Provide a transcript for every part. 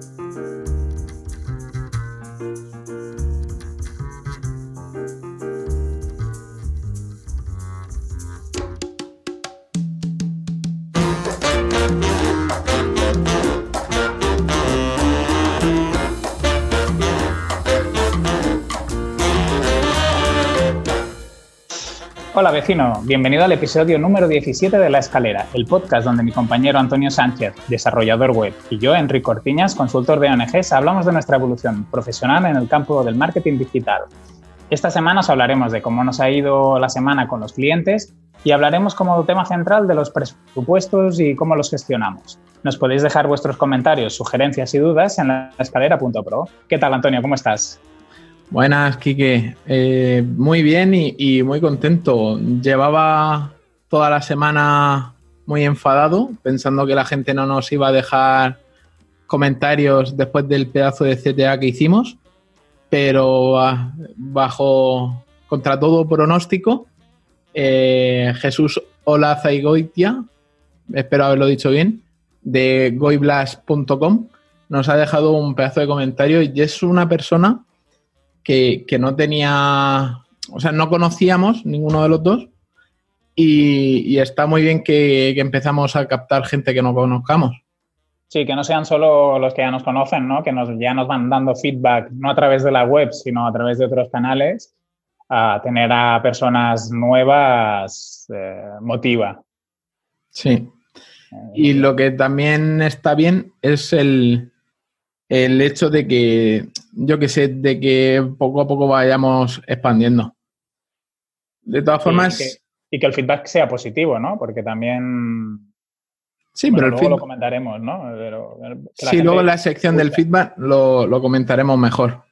Thank you. Hola vecino, bienvenido al episodio número 17 de La Escalera, el podcast donde mi compañero Antonio Sánchez, desarrollador web, y yo, Enrique Cortiñas, consultor de ONGs, hablamos de nuestra evolución profesional en el campo del marketing digital. Esta semana os hablaremos de cómo nos ha ido la semana con los clientes y hablaremos como tema central de los presupuestos y cómo los gestionamos. Nos podéis dejar vuestros comentarios, sugerencias y dudas en la escalera.pro. ¿Qué tal, Antonio? ¿Cómo estás? Buenas, Quique. Eh, muy bien y, muy contento. Llevaba toda la semana muy enfadado, pensando que la gente no nos iba a dejar comentarios después del pedazo de CTA que hicimos, pero ah, bajo contra todo pronóstico, eh, Jesús Olaza y Goitia, espero haberlo dicho bien, de goiblas.com, nos ha dejado un pedazo de comentario y es una persona que, no tenía, o sea, no conocíamos ninguno de los dos y, está muy bien que, empezamos a captar gente que no conozcamos. Sí, que no sean solo los que ya nos conocen, ¿no? Que nos, ya nos van dando feedback, no a través de la web, sino a través de otros canales. A tener a personas nuevas eh, motiva. Sí. Eh, y lo que también está bien es el, el hecho de que, yo que sé, de que poco a poco vayamos expandiendo. De todas formas... Y que, el feedback sea positivo, ¿no? Porque también... Sí, pero el luego lo comentaremos, ¿no? sí, luego en la sección del feedback lo, comentaremos mejor.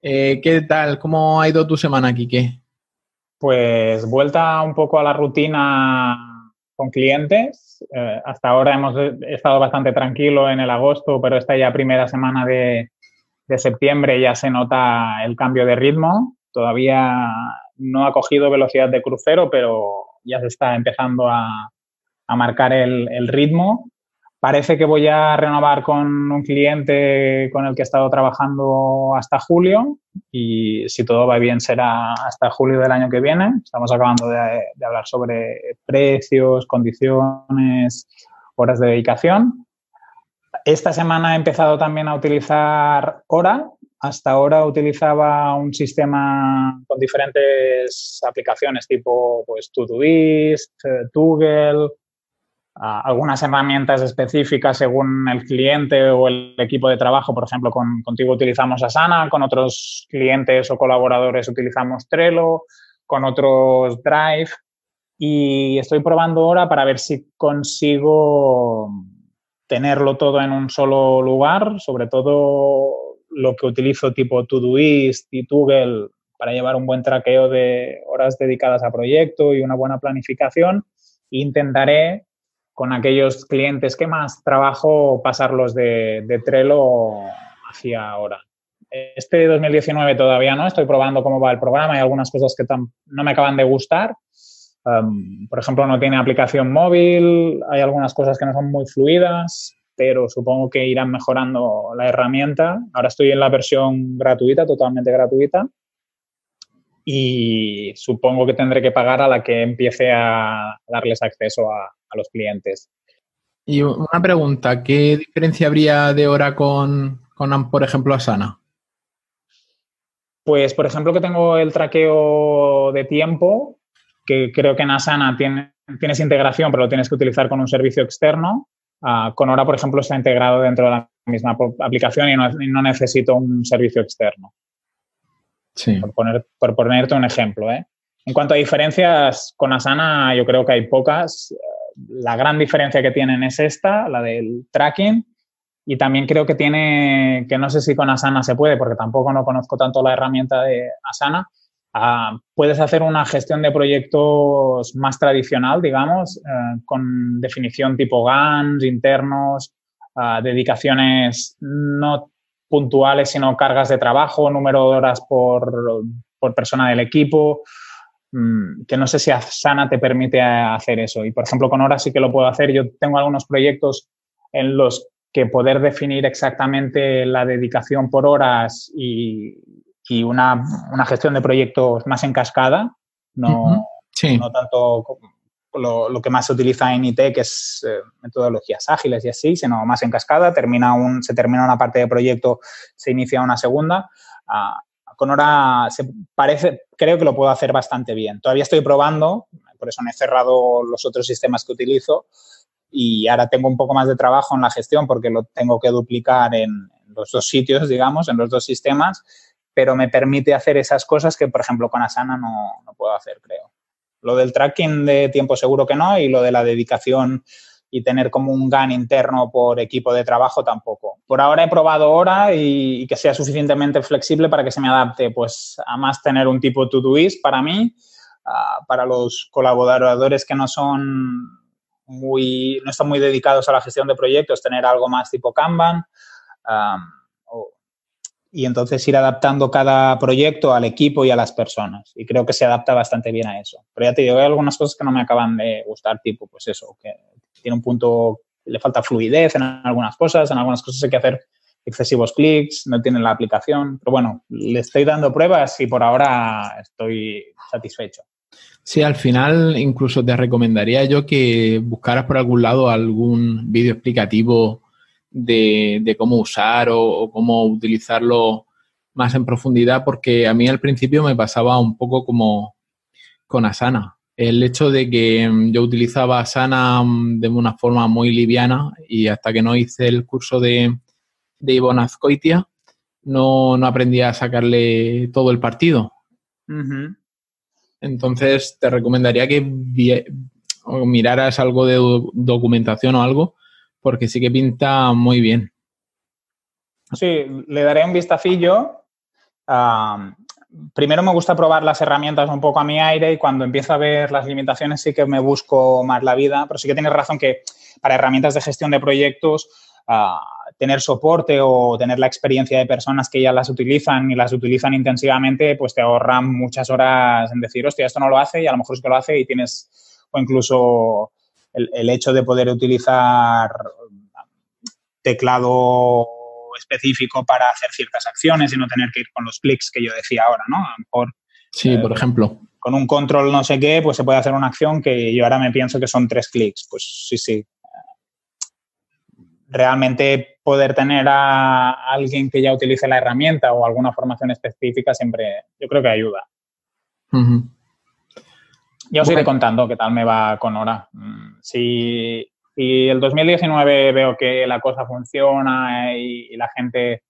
Eh, ¿Qué tal? ¿Cómo ha ido tu semana, Quique? Pues vuelta un poco a la rutina con clientes, eh, hasta ahora hemos estado bastante tranquilo en el agosto, pero esta ya primera semana de, septiembre ya se nota el cambio de ritmo. Todavía no ha cogido velocidad de crucero, pero ya se está empezando a, marcar el, ritmo. Parece que voy a renovar con un cliente con el que he estado trabajando hasta julio y si todo va bien será hasta julio del año que viene. Estamos acabando de, hablar sobre precios, condiciones, horas de dedicación. Esta semana he empezado también a utilizar Hora. Hasta ahora utilizaba un sistema con diferentes aplicaciones tipo pues, Todoist, Google, algunas herramientas específicas según el cliente o el equipo de trabajo. Por ejemplo, con, contigo utilizamos Asana, con otros clientes o colaboradores utilizamos Trello, con otros Drive. Y estoy probando ahora para ver si consigo tenerlo todo en un solo lugar, sobre todo lo que utilizo tipo Todoist y Google para llevar un buen traqueo de horas dedicadas a proyecto y una buena planificación. Intentaré con aquellos clientes que más trabajo pasarlos de, de Trello hacia ahora. Este 2019 todavía no, estoy probando cómo va el programa, hay algunas cosas que no me acaban de gustar. Por ejemplo, no tiene aplicación móvil, hay algunas cosas que no son muy fluidas, pero supongo que irán mejorando la herramienta. Ahora estoy en la versión gratuita, totalmente gratuita, y supongo que tendré que pagar a la que empiece a darles acceso a, los clientes. Y una pregunta, ¿qué diferencia habría de hora con, con, por ejemplo, Asana? Pues, por ejemplo, que tengo el traqueo de tiempo, que creo que en Asana tienes integración, pero lo tienes que utilizar con un servicio externo. Ah, con Hora, por ejemplo, está integrado dentro de la misma aplicación y no, necesito un servicio externo. Sí. Por, poner, por ponerte un ejemplo. ¿eh? En cuanto a diferencias, con Asana yo creo que hay pocas la gran diferencia que tienen es esta, la del tracking, y también creo que tiene, que no sé si con Asana se puede, porque tampoco no conozco tanto la herramienta de Asana, ah, puedes hacer una gestión de proyectos más tradicional, digamos, eh, con definición tipo GANs, internos, ah, dedicaciones no puntuales, sino cargas de trabajo, número de horas por, por persona del equipo. Mm, que no sé si Asana te permite hacer eso. Y, por ejemplo, con Hora sí que lo puedo hacer. Yo tengo algunos proyectos en los que poder definir exactamente la dedicación por horas y, una, gestión de proyectos más en cascada, no, no tanto lo, que más se utiliza en IT, que es eh, metodologías ágiles y así, sino más en cascada, termina un, se termina una parte de proyecto, se inicia una segunda. Ah, con hora se parece, creo que lo puedo hacer bastante bien. Todavía estoy probando, por eso no he cerrado los otros sistemas que utilizo y ahora tengo un poco más de trabajo en la gestión porque lo tengo que duplicar en los dos sitios, digamos, en los dos sistemas, pero me permite hacer esas cosas que, por ejemplo, con Asana no, no puedo hacer, creo. Lo del tracking de tiempo seguro que no y lo de la dedicación y tener como un GAN interno por equipo de trabajo tampoco. Por ahora he probado hora y, que sea suficientemente flexible para que se me adapte, pues a más tener un tipo to-doist para mí, para los colaboradores que no son muy, no están muy dedicados a la gestión de proyectos, tener algo más tipo Kanban. Y entonces ir adaptando cada proyecto al equipo y a las personas. Y creo que se adapta bastante bien a eso. Pero ya te digo, hay algunas cosas que no me acaban de gustar, tipo, pues eso, que tiene un punto, le falta fluidez en algunas cosas, en algunas cosas hay que hacer excesivos clics, no tiene la aplicación, pero bueno, le estoy dando pruebas y por ahora estoy satisfecho. Sí, al final incluso te recomendaría yo que buscaras por algún lado algún vídeo explicativo de, cómo usar o, cómo utilizarlo más en profundidad, porque a mí al principio me pasaba un poco como con Asana el hecho de que mm, yo utilizaba Sana mm, de una forma muy liviana y hasta que no hice el curso de, de Ivonne Azcoitia, no, no aprendí a sacarle todo el partido. Entonces, te recomendaría que miraras algo de documentación o algo, porque sí que pinta muy bien. Sí, le daré un vistacillo. primero me gusta probar las herramientas un poco a mi aire y cuando empiezo a ver las limitaciones sí que me busco más la vida, pero sí que tienes razón que para herramientas de gestión de proyectos, ah, tener soporte o tener la experiencia de personas que ya las utilizan y las utilizan intensivamente, pues te ahorran muchas horas en decir, hostia, esto no lo hace y a lo mejor es que lo hace y tienes, o incluso el, el hecho de poder utilizar teclado específico para hacer ciertas acciones y no tener que ir con los clics que yo decía ahora, ¿no? A lo mejor, sí, por eh, ejemplo. Con un control no sé qué, pues se puede hacer una acción que yo ahora me pienso que son tres clics. Pues sí, sí. Realmente poder tener a alguien que ya utilice la herramienta o alguna formación específica siempre, yo creo que ayuda. Ya os iré contando qué tal me va con Hora. Mm, si, y el 2019 veo que la cosa funciona y, la gente,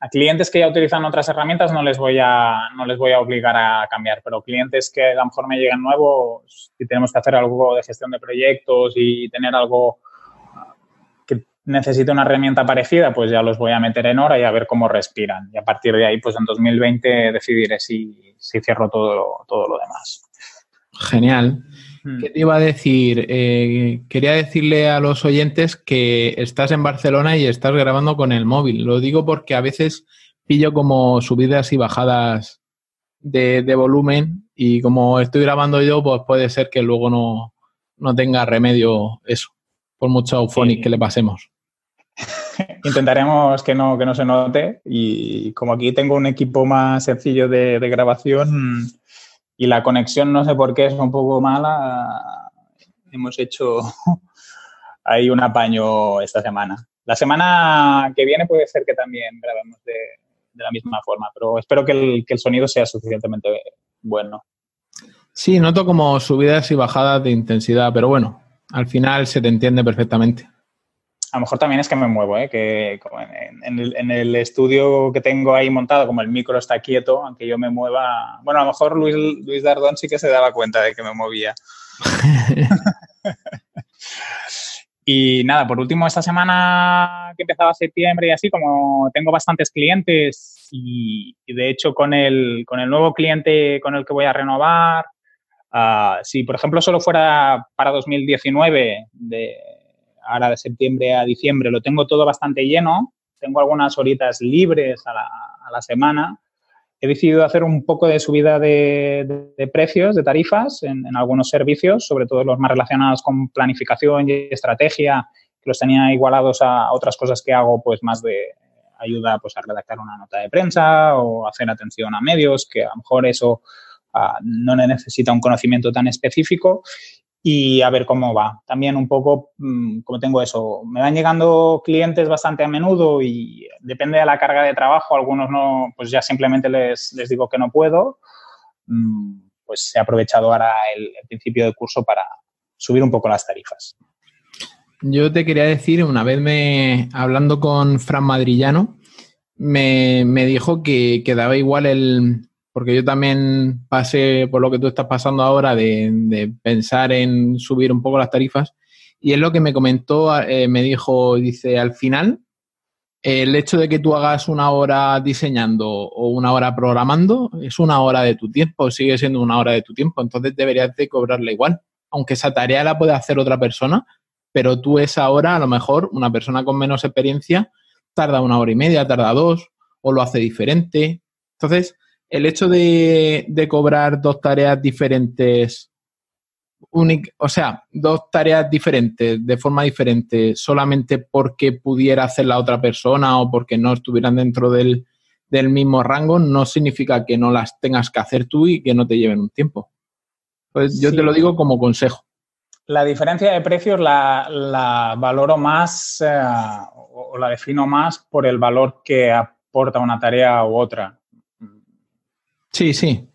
a clientes que ya utilizan otras herramientas no les voy a, no les voy a obligar a cambiar, pero clientes que a lo mejor me llegan nuevos, si tenemos que hacer algo de gestión de proyectos y tener algo que necesite una herramienta parecida, pues ya los voy a meter en hora y a ver cómo respiran. Y a partir de ahí, pues en 2020 decidiré si, si cierro todo, todo lo demás. Genial. Hmm. ¿Qué te iba a decir? Eh, quería decirle a los oyentes que estás en Barcelona y estás grabando con el móvil. Lo digo porque a veces pillo como subidas y bajadas de, volumen y como estoy grabando yo, pues puede ser que luego no, tenga remedio eso, por mucho Auphonic que le pasemos. Intentaremos que no, que no se note y como aquí tengo un equipo más sencillo de grabación, y la conexión no sé por qué es un poco mala. Hemos hecho ahí un apaño esta semana. La semana que viene puede ser que también grabemos de, la misma forma, pero espero que el, que el sonido sea suficientemente bueno. Sí, noto como subidas y bajadas de intensidad, pero bueno, al final se te entiende perfectamente a lo mejor también es que me muevo, ¿eh? que en, el, estudio que tengo ahí montado, como el micro está quieto, aunque yo me mueva. Bueno, a lo mejor Luis, Luis Dardón sí que se daba cuenta de que me movía. y nada, por último, esta semana que empezaba septiembre y así, como tengo bastantes clientes y, de hecho con el, con el nuevo cliente con el que voy a renovar, ah, si por ejemplo solo fuera para 2019 de ahora de septiembre a diciembre lo tengo todo bastante lleno, tengo algunas horitas libres a la, semana. He decidido hacer un poco de subida de, precios, de tarifas en, algunos servicios, sobre todo los más relacionados con planificación y estrategia los tenía igualados a otras cosas que hago, pues más de ayuda pues, a redactar una nota de prensa o hacer atención a medios, que a lo mejor eso uh, no necesita un conocimiento tan específico y a ver cómo va. También un poco, mm, como tengo eso, me van llegando clientes bastante a menudo y depende de la carga de trabajo, algunos no, pues ya simplemente les, les digo que no puedo, mm, pues he aprovechado ahora el, el, principio del curso para subir un poco las tarifas. Yo te quería decir, una vez me, hablando con Fran Madrillano, me, me dijo que, que daba igual el, porque yo también pasé por lo que tú estás pasando ahora de, pensar en subir un poco las tarifas. Y es lo que me comentó, eh, me dijo, dice, al final, el hecho de que tú hagas una hora diseñando o una hora programando es una hora de tu tiempo, sigue siendo una hora de tu tiempo, entonces deberías de cobrarla igual. Aunque esa tarea la puede hacer otra persona, pero tú esa hora, a lo mejor, una persona con menos experiencia, tarda una hora y media, tarda dos, o lo hace diferente. Entonces, el hecho de, cobrar dos tareas diferentes, o sea, dos tareas diferentes de forma diferente solamente porque pudiera hacer la otra persona o porque no estuvieran dentro del, mismo rango, no significa que no las tengas que hacer tú y que no te lleven un tiempo. Pues yo te lo digo como consejo. La diferencia de precios la, valoro más eh, o la defino más por el valor que aporta una tarea u otra. Sí, sí.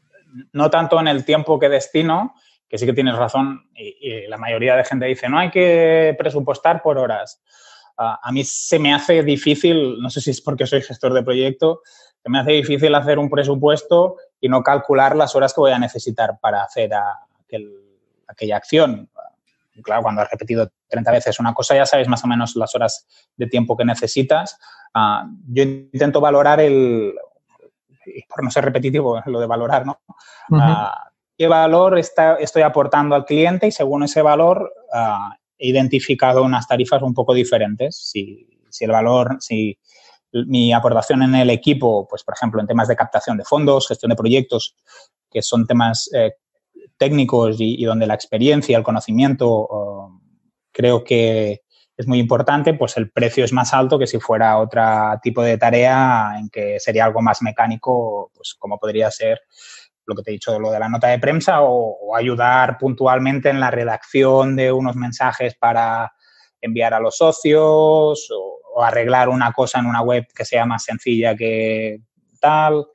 No tanto en el tiempo que destino, que sí que tienes razón, y, la mayoría de gente dice, no hay que presupuestar por horas. Uh, a mí se me hace difícil, no sé si es porque soy gestor de proyecto, se me hace difícil hacer un presupuesto y no calcular las horas que voy a necesitar para hacer aquel, aquella acción. Claro, cuando has repetido 30 veces una cosa, ya sabes más o menos las horas de tiempo que necesitas. Uh, yo intento valorar el, por no ser repetitivo, lo de valorar, ¿no? Ah, ¿Qué valor está, estoy aportando al cliente? Y según ese valor, uh, he identificado unas tarifas un poco diferentes. Si, si, el valor, si mi aportación en el equipo, pues por ejemplo, en temas de captación de fondos, gestión de proyectos, que son temas eh, técnicos y, y, donde la experiencia, el conocimiento, uh, creo que es muy importante, pues el precio es más alto que si fuera otro tipo de tarea en que sería algo más mecánico, pues como podría ser lo que te he dicho, lo de la nota de prensa o, ayudar puntualmente en la redacción de unos mensajes para enviar a los socios o, arreglar una cosa en una web que sea más sencilla que tal.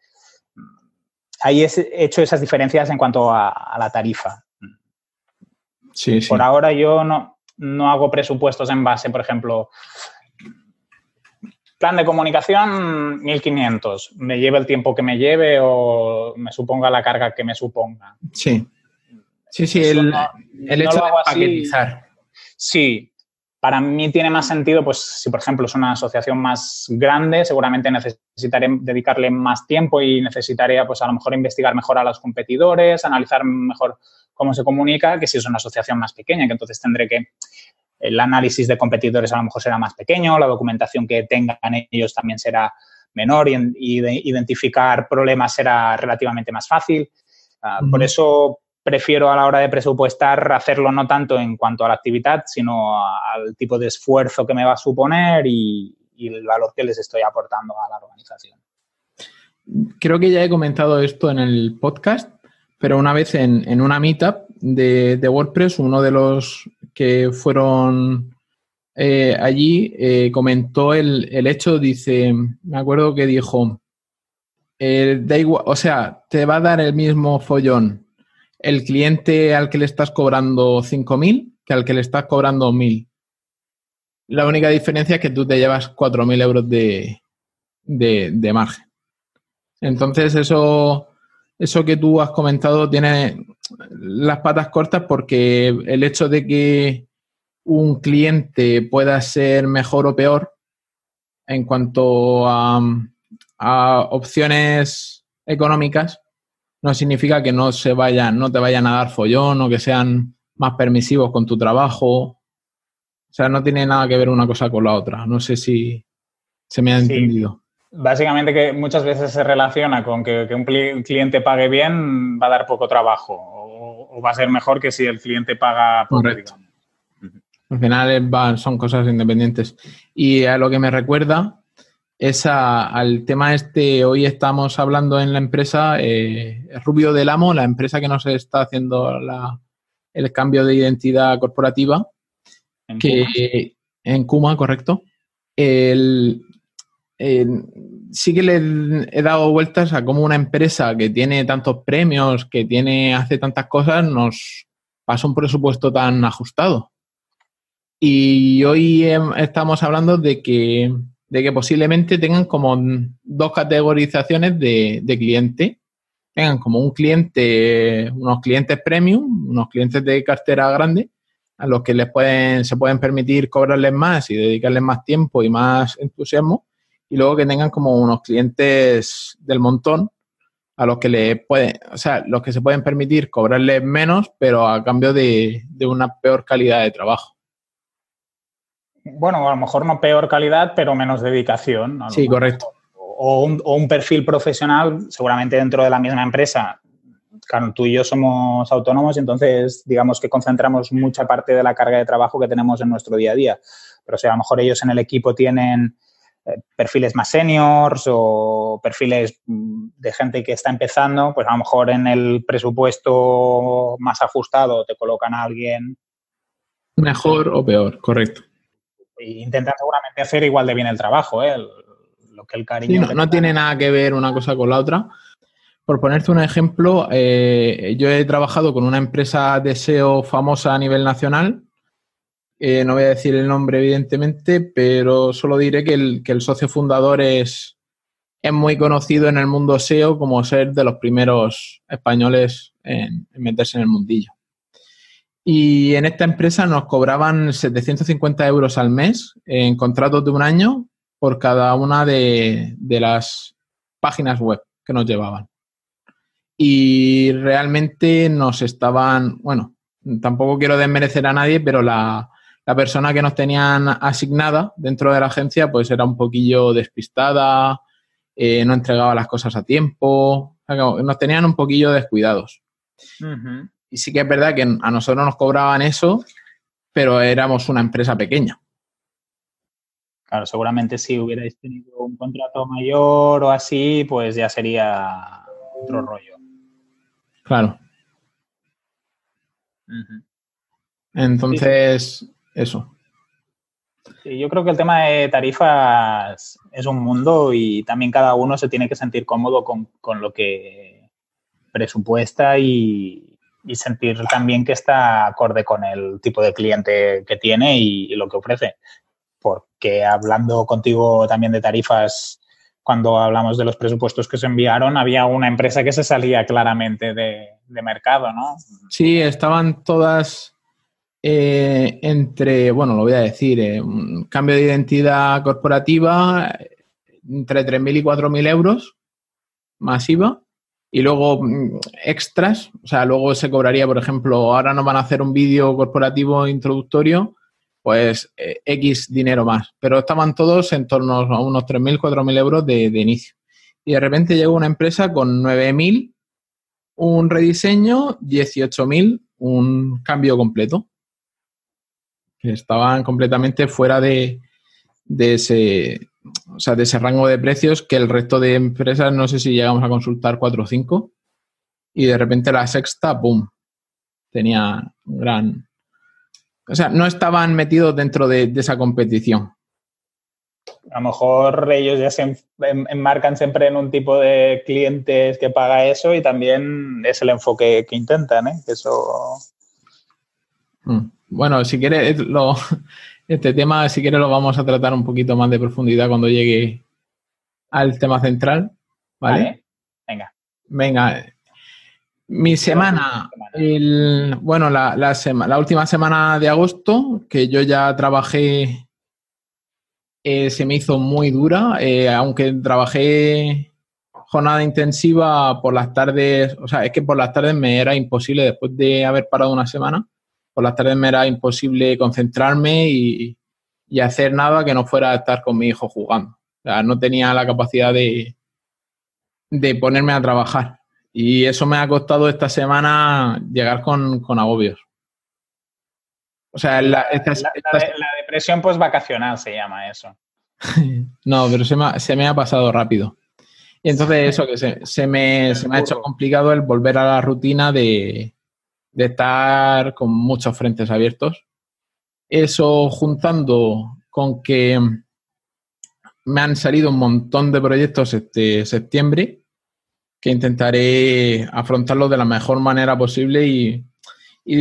Ahí he hecho esas diferencias en cuanto a, la tarifa. Sí, sí. Por ahora yo no, no hago presupuestos en base, por ejemplo, plan de comunicación 1500, me lleve el tiempo que me lleve o me suponga la carga que me suponga. Sí. Sí, sí, el, hecho de paquetizar. Sí, para mí tiene más sentido, pues si por ejemplo es una asociación más grande, seguramente necesitaré dedicarle más tiempo y necesitaría pues a lo mejor investigar mejor a los competidores, analizar mejor cómo se comunica, que si es una asociación más pequeña, que entonces tendré que el análisis de competidores a lo mejor será más pequeño, la documentación que tengan ellos también será menor y, identificar problemas será relativamente más fácil. Uh, Por eso prefiero a la hora de presupuestar hacerlo no tanto en cuanto a la actividad, sino al tipo de esfuerzo que me va a suponer y, el valor que les estoy aportando a la organización. Creo que ya he comentado esto en el podcast, pero una vez en, una meetup de, WordPress, uno de los que fueron eh, allí eh, comentó el, hecho, dice, me acuerdo que dijo, eh, o sea, te va a dar el mismo follón el cliente al que le estás cobrando 5.000 que al que le estás cobrando 1.000. La única diferencia es que tú te llevas 4.000 euros de, de, margen. Entonces, eso eso que tú has comentado tiene las patas cortas porque el hecho de que un cliente pueda ser mejor o peor en cuanto a, opciones económicas no significa que no se vayan, no te vayan a dar follón o que sean más permisivos con tu trabajo. O sea, no tiene nada que ver una cosa con la otra. No sé si se me ha entendido. Básicamente que muchas veces se relaciona con que, un cliente pague bien va a dar poco trabajo o, va a ser mejor que si el cliente paga poco. Correcto. Al final son cosas independientes. Y a lo que me recuerda es al tema este, hoy estamos hablando en la empresa, eh, Rubio del Amo, la empresa que nos está haciendo el cambio de identidad corporativa, en que Kuma. en Kuma, correcto. El, sí que le he dado vueltas a cómo una empresa que tiene tantos premios, que tiene, hace tantas cosas, nos pasa un presupuesto tan ajustado. Y hoy estamos hablando de que, de que posiblemente tengan como dos categorizaciones de, de cliente. Tengan como un cliente, unos clientes premium, unos clientes de cartera grande, a los que les pueden, se pueden permitir cobrarles más y dedicarles más tiempo y más entusiasmo y luego que tengan como unos clientes del montón a los que le pueden, o sea, los que se pueden permitir cobrarles menos, pero a cambio de, una peor calidad de trabajo. Bueno, a lo mejor no peor calidad, pero menos dedicación. Sí, correcto. O un, o un, perfil profesional, seguramente dentro de la misma empresa. Claro, tú y yo somos autónomos, entonces digamos que concentramos mucha parte de la carga de trabajo que tenemos en nuestro día a día. Pero si a lo mejor ellos en el equipo tienen eh, perfiles más seniors o perfiles mm, de gente que está empezando, pues a lo mejor en el presupuesto más ajustado te colocan a alguien. Mejor o peor, correcto. Intentan seguramente hacer igual de bien el trabajo, ¿eh? lo que el cariño. no, tiene nada que ver una cosa con la otra. Por ponerte un ejemplo, eh, yo he trabajado con una empresa de SEO famosa a nivel nacional eh, no voy a decir el nombre, evidentemente, pero solo diré que el, socio fundador es, es, muy conocido en el mundo SEO como ser de los primeros españoles en, meterse en el mundillo. Y en esta empresa nos cobraban 750 euros al mes en contratos de un año por cada una de, de las páginas web que nos llevaban. Y realmente nos estaban, bueno, tampoco quiero desmerecer a nadie, pero la, la persona que nos tenían asignada dentro de la agencia pues era un poquillo despistada, eh, no entregaba las cosas a tiempo, nos tenían un poquillo descuidados. Y sí que es verdad que a nosotros nos cobraban eso, pero éramos una empresa pequeña. Claro, seguramente si hubierais tenido un contrato mayor o así, pues ya sería otro rollo. Claro. Entonces, eso. yo creo que el tema de tarifas es un mundo y también cada uno se tiene que sentir cómodo con, lo que presupuesta y, sentir también que está acorde con el tipo de cliente que tiene y, lo que ofrece. Porque hablando contigo también de tarifas, cuando hablamos de los presupuestos que se enviaron, había una empresa que se salía claramente de, mercado, ¿no? Sí, estaban todas eh, entre, bueno, lo voy a decir, eh, un cambio de identidad corporativa entre 3.000 y 4.000 euros masiva y luego mm, extras, o sea, luego se cobraría, por ejemplo, ahora nos van a hacer un vídeo corporativo introductorio, pues eh, X dinero más, pero estaban todos en torno a unos 3.000, 4.000 euros de, de inicio. Y de repente llegó una empresa con 9.000, un rediseño, 18.000, un cambio completo estaban completamente fuera de, ese, o sea, de ese rango de precios que el resto de empresas, no sé si llegamos a consultar cuatro o cinco, y de repente la sexta, ¡boom! Tenía un gran... O sea, no estaban metidos dentro de, esa competición. A lo mejor ellos ya se enmarcan siempre en un tipo de clientes que paga eso y también es el enfoque que intentan, ¿eh? Eso... Mm. Bueno, si quieres, lo, este tema, si quieres, lo vamos a tratar un poquito más de profundidad cuando llegue al tema central. ¿Vale? Venga. Venga. Mi semana, el, bueno, la, la, última semana de agosto, que yo ya trabajé, eh, se me hizo muy dura, eh, aunque trabajé jornada intensiva por las tardes, o sea, es que por las tardes me era imposible después de haber parado una semana por las tardes me era imposible concentrarme y, hacer nada que no fuera a estar con mi hijo jugando. O sea, no tenía la capacidad de, de ponerme a trabajar. Y eso me ha costado esta semana llegar con, agobios. O sea, la, depresión post-vacacional se llama eso. no, pero se me, se me, ha pasado rápido. Y entonces eso, que se, me, se me ha hecho complicado el volver a la rutina de, de estar con muchos frentes abiertos. Eso juntando con que me han salido un montón de proyectos este septiembre que intentaré afrontarlo de la mejor manera posible y,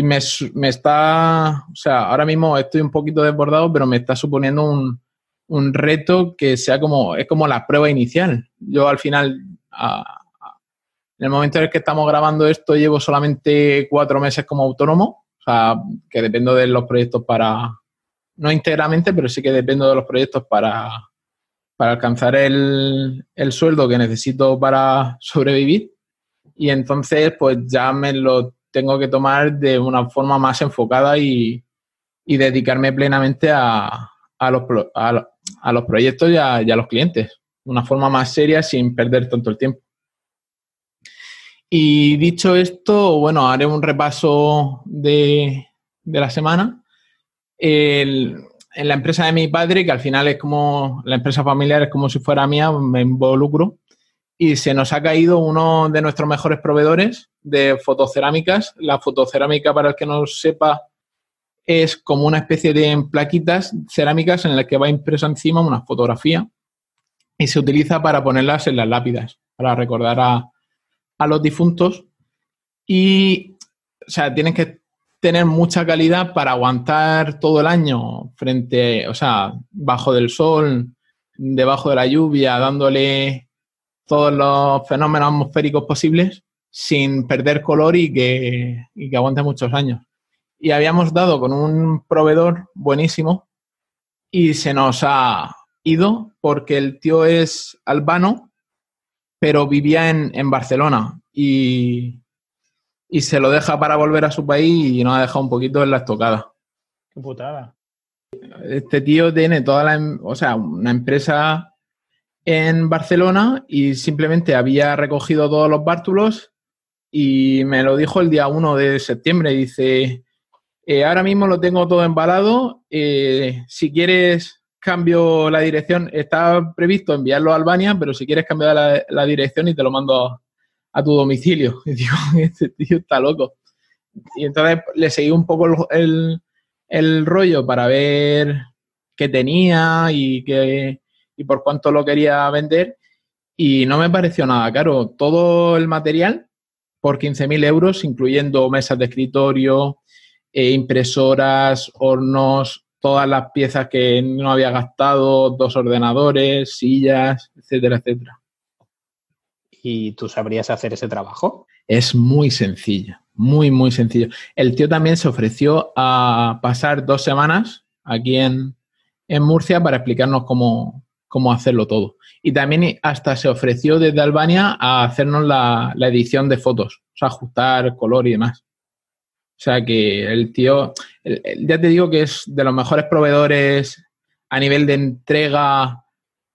me, está, o sea, ahora mismo estoy un poquito desbordado, pero me está suponiendo un, un reto que sea como, es como la prueba inicial. Yo al final, en el momento en el que estamos grabando esto, llevo solamente cuatro meses como autónomo, o sea, que dependo de los proyectos para, no íntegramente, pero sí que dependo de los proyectos para, para alcanzar el, sueldo que necesito para sobrevivir. Y entonces, pues ya me lo tengo que tomar de una forma más enfocada y, dedicarme plenamente a, los, a, los proyectos y a, los clientes. Una forma más seria sin perder tanto el tiempo. Y dicho esto, bueno, haré un repaso de, de la semana. El, en la empresa de mi padre, que al final es como, la empresa familiar es como si fuera mía, me involucro, y se nos ha caído uno de nuestros mejores proveedores de fotocerámicas. La fotocerámica, para el que no sepa, es como una especie de plaquitas cerámicas en las que va impresa encima una fotografía y se utiliza para ponerlas en las lápidas, para recordar a, a los difuntos. Y, o sea, tienen que tener mucha calidad para aguantar todo el año frente, o sea, bajo del sol, debajo de la lluvia, dándole todos los fenómenos atmosféricos posibles sin perder color y que, y que aguante muchos años. Y habíamos dado con un proveedor buenísimo y se nos ha ido porque el tío es albano, pero vivía en, en Barcelona y, y se lo deja para volver a su país y nos ha dejado un poquito en la estocada. Qué putada. Este tío tiene toda la, em, o sea, una empresa en Barcelona y simplemente había recogido todos los bártulos y me lo dijo el día 1 de septiembre. Dice, eh, ahora mismo lo tengo todo embalado, eh, si quieres cambio la dirección, está previsto enviarlo a Albania, pero si quieres cambiar la, dirección y te lo mando a tu domicilio. Y digo, este tío está loco. Y entonces le seguí un poco el, el rollo para ver qué tenía y, qué, y por cuánto lo quería vender. Y no me pareció nada caro. Todo el material por 15.000 euros, incluyendo mesas de escritorio, eh, impresoras, hornos, todas las piezas que no había gastado, dos ordenadores, sillas, etcétera, etcétera y tú sabrías hacer ese trabajo? Es muy sencillo, muy, muy sencillo. El tío también se ofreció a pasar dos semanas aquí en, Murcia para explicarnos cómo, hacerlo todo. Y también hasta se ofreció desde Albania a hacernos la, edición de fotos, o sea, ajustar color y demás. O sea que el tío, ya te digo que es de los mejores proveedores a nivel de entrega,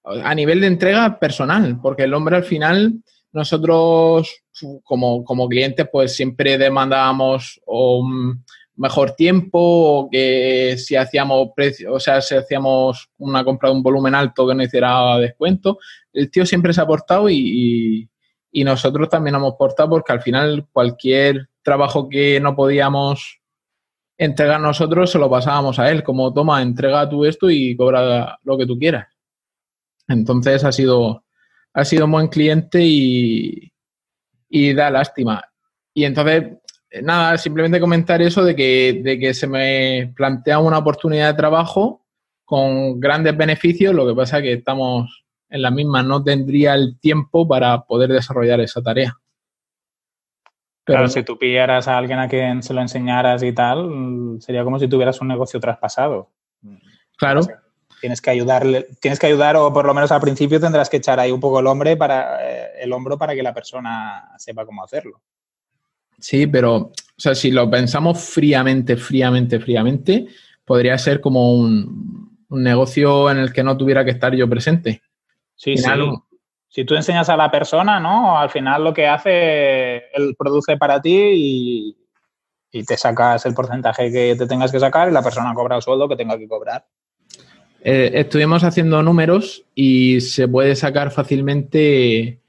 a nivel de entrega personal, porque el hombre al final nosotros como, como clientes pues siempre demandábamos un mejor tiempo o que si hacíamos precio, o sea, si hacíamos una compra de un volumen alto que no hiciera descuento, el tío siempre se ha aportado y, y, nosotros también hemos aportado porque al final cualquier trabajo que no podíamos entregar nosotros se lo pasábamos a él, como toma, entrega tú esto y cobra lo que tú quieras. Entonces ha sido, ha sido un buen cliente y, da lástima. Y entonces, nada, simplemente comentar eso de que, de que se me plantea una oportunidad de trabajo con grandes beneficios, lo que pasa es que estamos en la misma, no tendría el tiempo para poder desarrollar esa tarea. Pero claro, si tú pillaras a alguien a quien se lo enseñaras y tal, sería como si tuvieras un negocio traspasado. Claro tienes que ayudarle, tienes que ayudar o por lo menos al principio tendrás que echar ahí un poco el hombre para eh, el hombro para que la persona sepa cómo hacerlo. Sí, pero o sea, si lo pensamos fríamente, fríamente, fríamente, podría ser como un, negocio en el que no tuviera que estar yo presente. Sí, sí. Si tú enseñas a la persona, ¿no? Al final lo que hace, él produce para ti y, te sacas el porcentaje que te tengas que sacar y la persona cobra el sueldo que tenga que cobrar. Eh, estuvimos haciendo números y se puede sacar fácilmente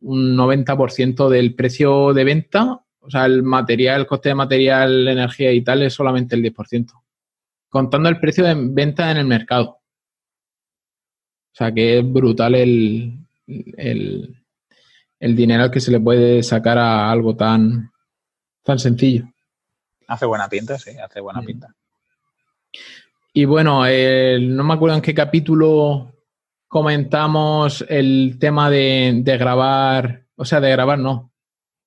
un 90% del precio de venta. O sea, el material, el coste de material, energía y tal es solamente el 10%. Contando el precio de venta en el mercado. O sea, que es brutal el, el, el dinero que se le puede sacar a algo tan, tan sencillo. Hace buena pinta, sí, hace buena pinta. Y bueno, no me acuerdo en qué capítulo comentamos el tema de, grabar, o sea, de grabar no,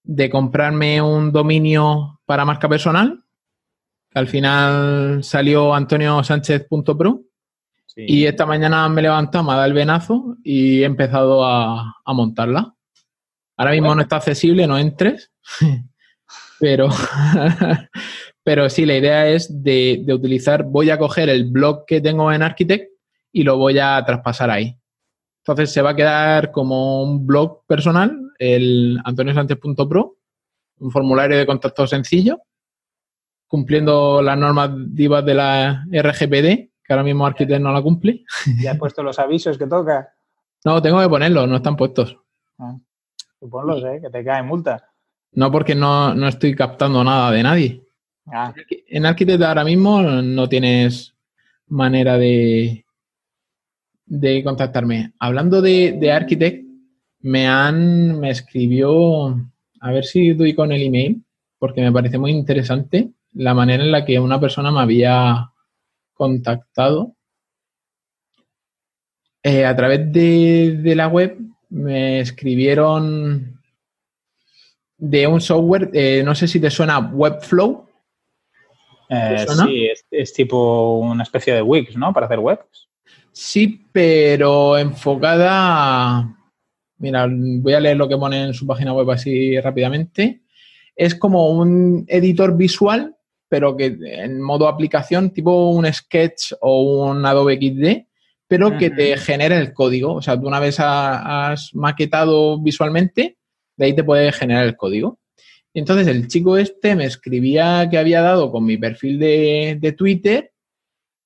de comprarme un dominio para marca personal. al final salió Antonio Y esta mañana me he levantado, me ha dado el venazo y he empezado a, a montarla. Ahora mismo no está accesible, no entres. pero, pero sí, la idea es de, utilizar, voy a coger el blog que tengo en Architect y lo voy a traspasar ahí. Entonces se va a quedar como un blog personal, el antoniosánchez.pro, un formulario de contacto sencillo, cumpliendo las normativas de la RGPD, que ahora mismo Architect no la cumple. ¿Ya has puesto los avisos que toca? No, tengo que ponerlos, no están puestos. Ah, suponlos, ¿eh? Que te cae multa. No, porque no, no estoy captando nada de nadie. Ah. En Architect ahora mismo no tienes manera de, de contactarme. Hablando de, de Architect, me han, me escribió, a ver si doy con el email, porque me parece muy interesante la manera en la que una persona me había contactado. Eh, a través de, de, la web me escribieron de un software, eh, no sé si te suena Webflow. Eh, sí, es, tipo una especie de Wix, ¿no? Para hacer webs. Sí, pero enfocada. Mira, voy a leer lo que pone en su página web así rápidamente. Es como un editor visual, pero que en modo aplicación, tipo un Sketch o un Adobe XD, pero que te genera el código. O sea, tú una vez has maquetado visualmente, de ahí te puede generar el código. Y entonces el chico este me escribía que había dado con mi perfil de, Twitter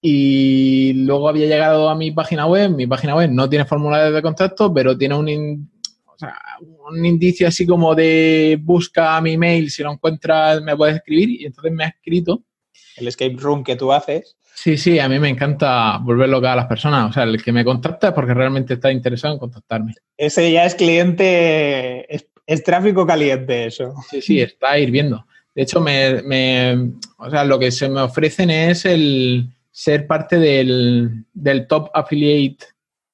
y luego había llegado a mi página web. Mi página web no tiene formulario de contacto, pero tiene un, un indicio así como de busca mi mail, si lo encuentras me puedes escribir. Y entonces me ha escrito. El escape room que tú haces. Sí, sí, a mí me encanta volver loca a las personas. O sea, el que me contacta es porque realmente está interesado en contactarme. Ese ya es cliente es tráfico caliente eso. Sí, sí, está hirviendo. De hecho, me, o sea, lo que se me ofrecen es el ser parte del, top affiliate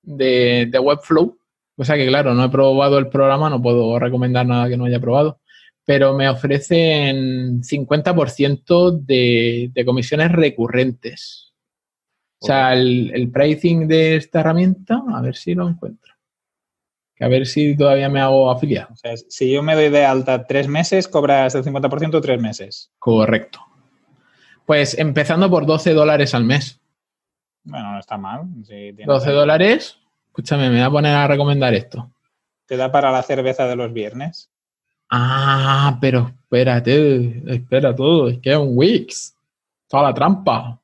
de, Webflow. O sea que, claro, no he probado el programa, no puedo recomendar nada que no haya probado. Pero me ofrecen 50% de, de comisiones recurrentes. O sea, el, el pricing de esta herramienta, a ver si lo encuentro a ver si todavía me hago afiliado. O sea, si yo me doy de alta tres meses, cobras el 50% tres meses. Correcto. Pues empezando por 12 dólares al mes. Bueno, no está mal. 12 dólares. Escúchame, me voy a poner a recomendar esto. ¿Te da para la cerveza de los viernes? Ah, pero espérate, espera todo, es que es un Wix. Toda la trampa.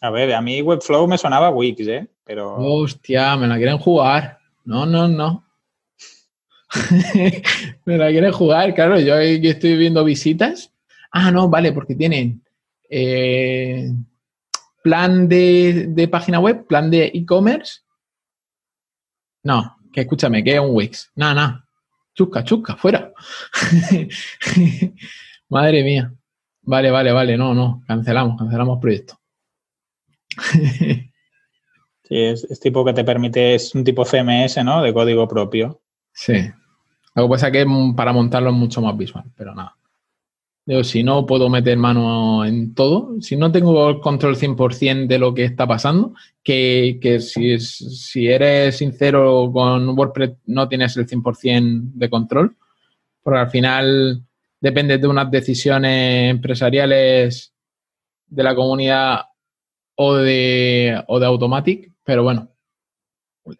A ver, a mí Webflow me sonaba Wix, ¿eh? Pero... Hostia, me la quieren jugar. No, no, no. Me la quieren jugar, claro. Yo estoy viendo visitas. Ah, no, vale, porque tienen eh, plan de, página web, plan de e-commerce. No, que escúchame, que es un Wix. No, no. Chusca, chusca, fuera. Madre mía. Vale, vale, vale. No, no. Cancelamos, cancelamos proyecto. es, tipo que te permite, es un tipo CMS, ¿no? De código propio. Sí. Lo que pasa es que para montarlo es mucho más visual, pero nada. Digo, si no puedo meter mano en todo, si no tengo el control 100% de lo que está pasando, que, si, si eres sincero con WordPress no tienes el 100% de control, porque al final depende de unas decisiones empresariales de la comunidad o de, o de Automatic, pero bueno,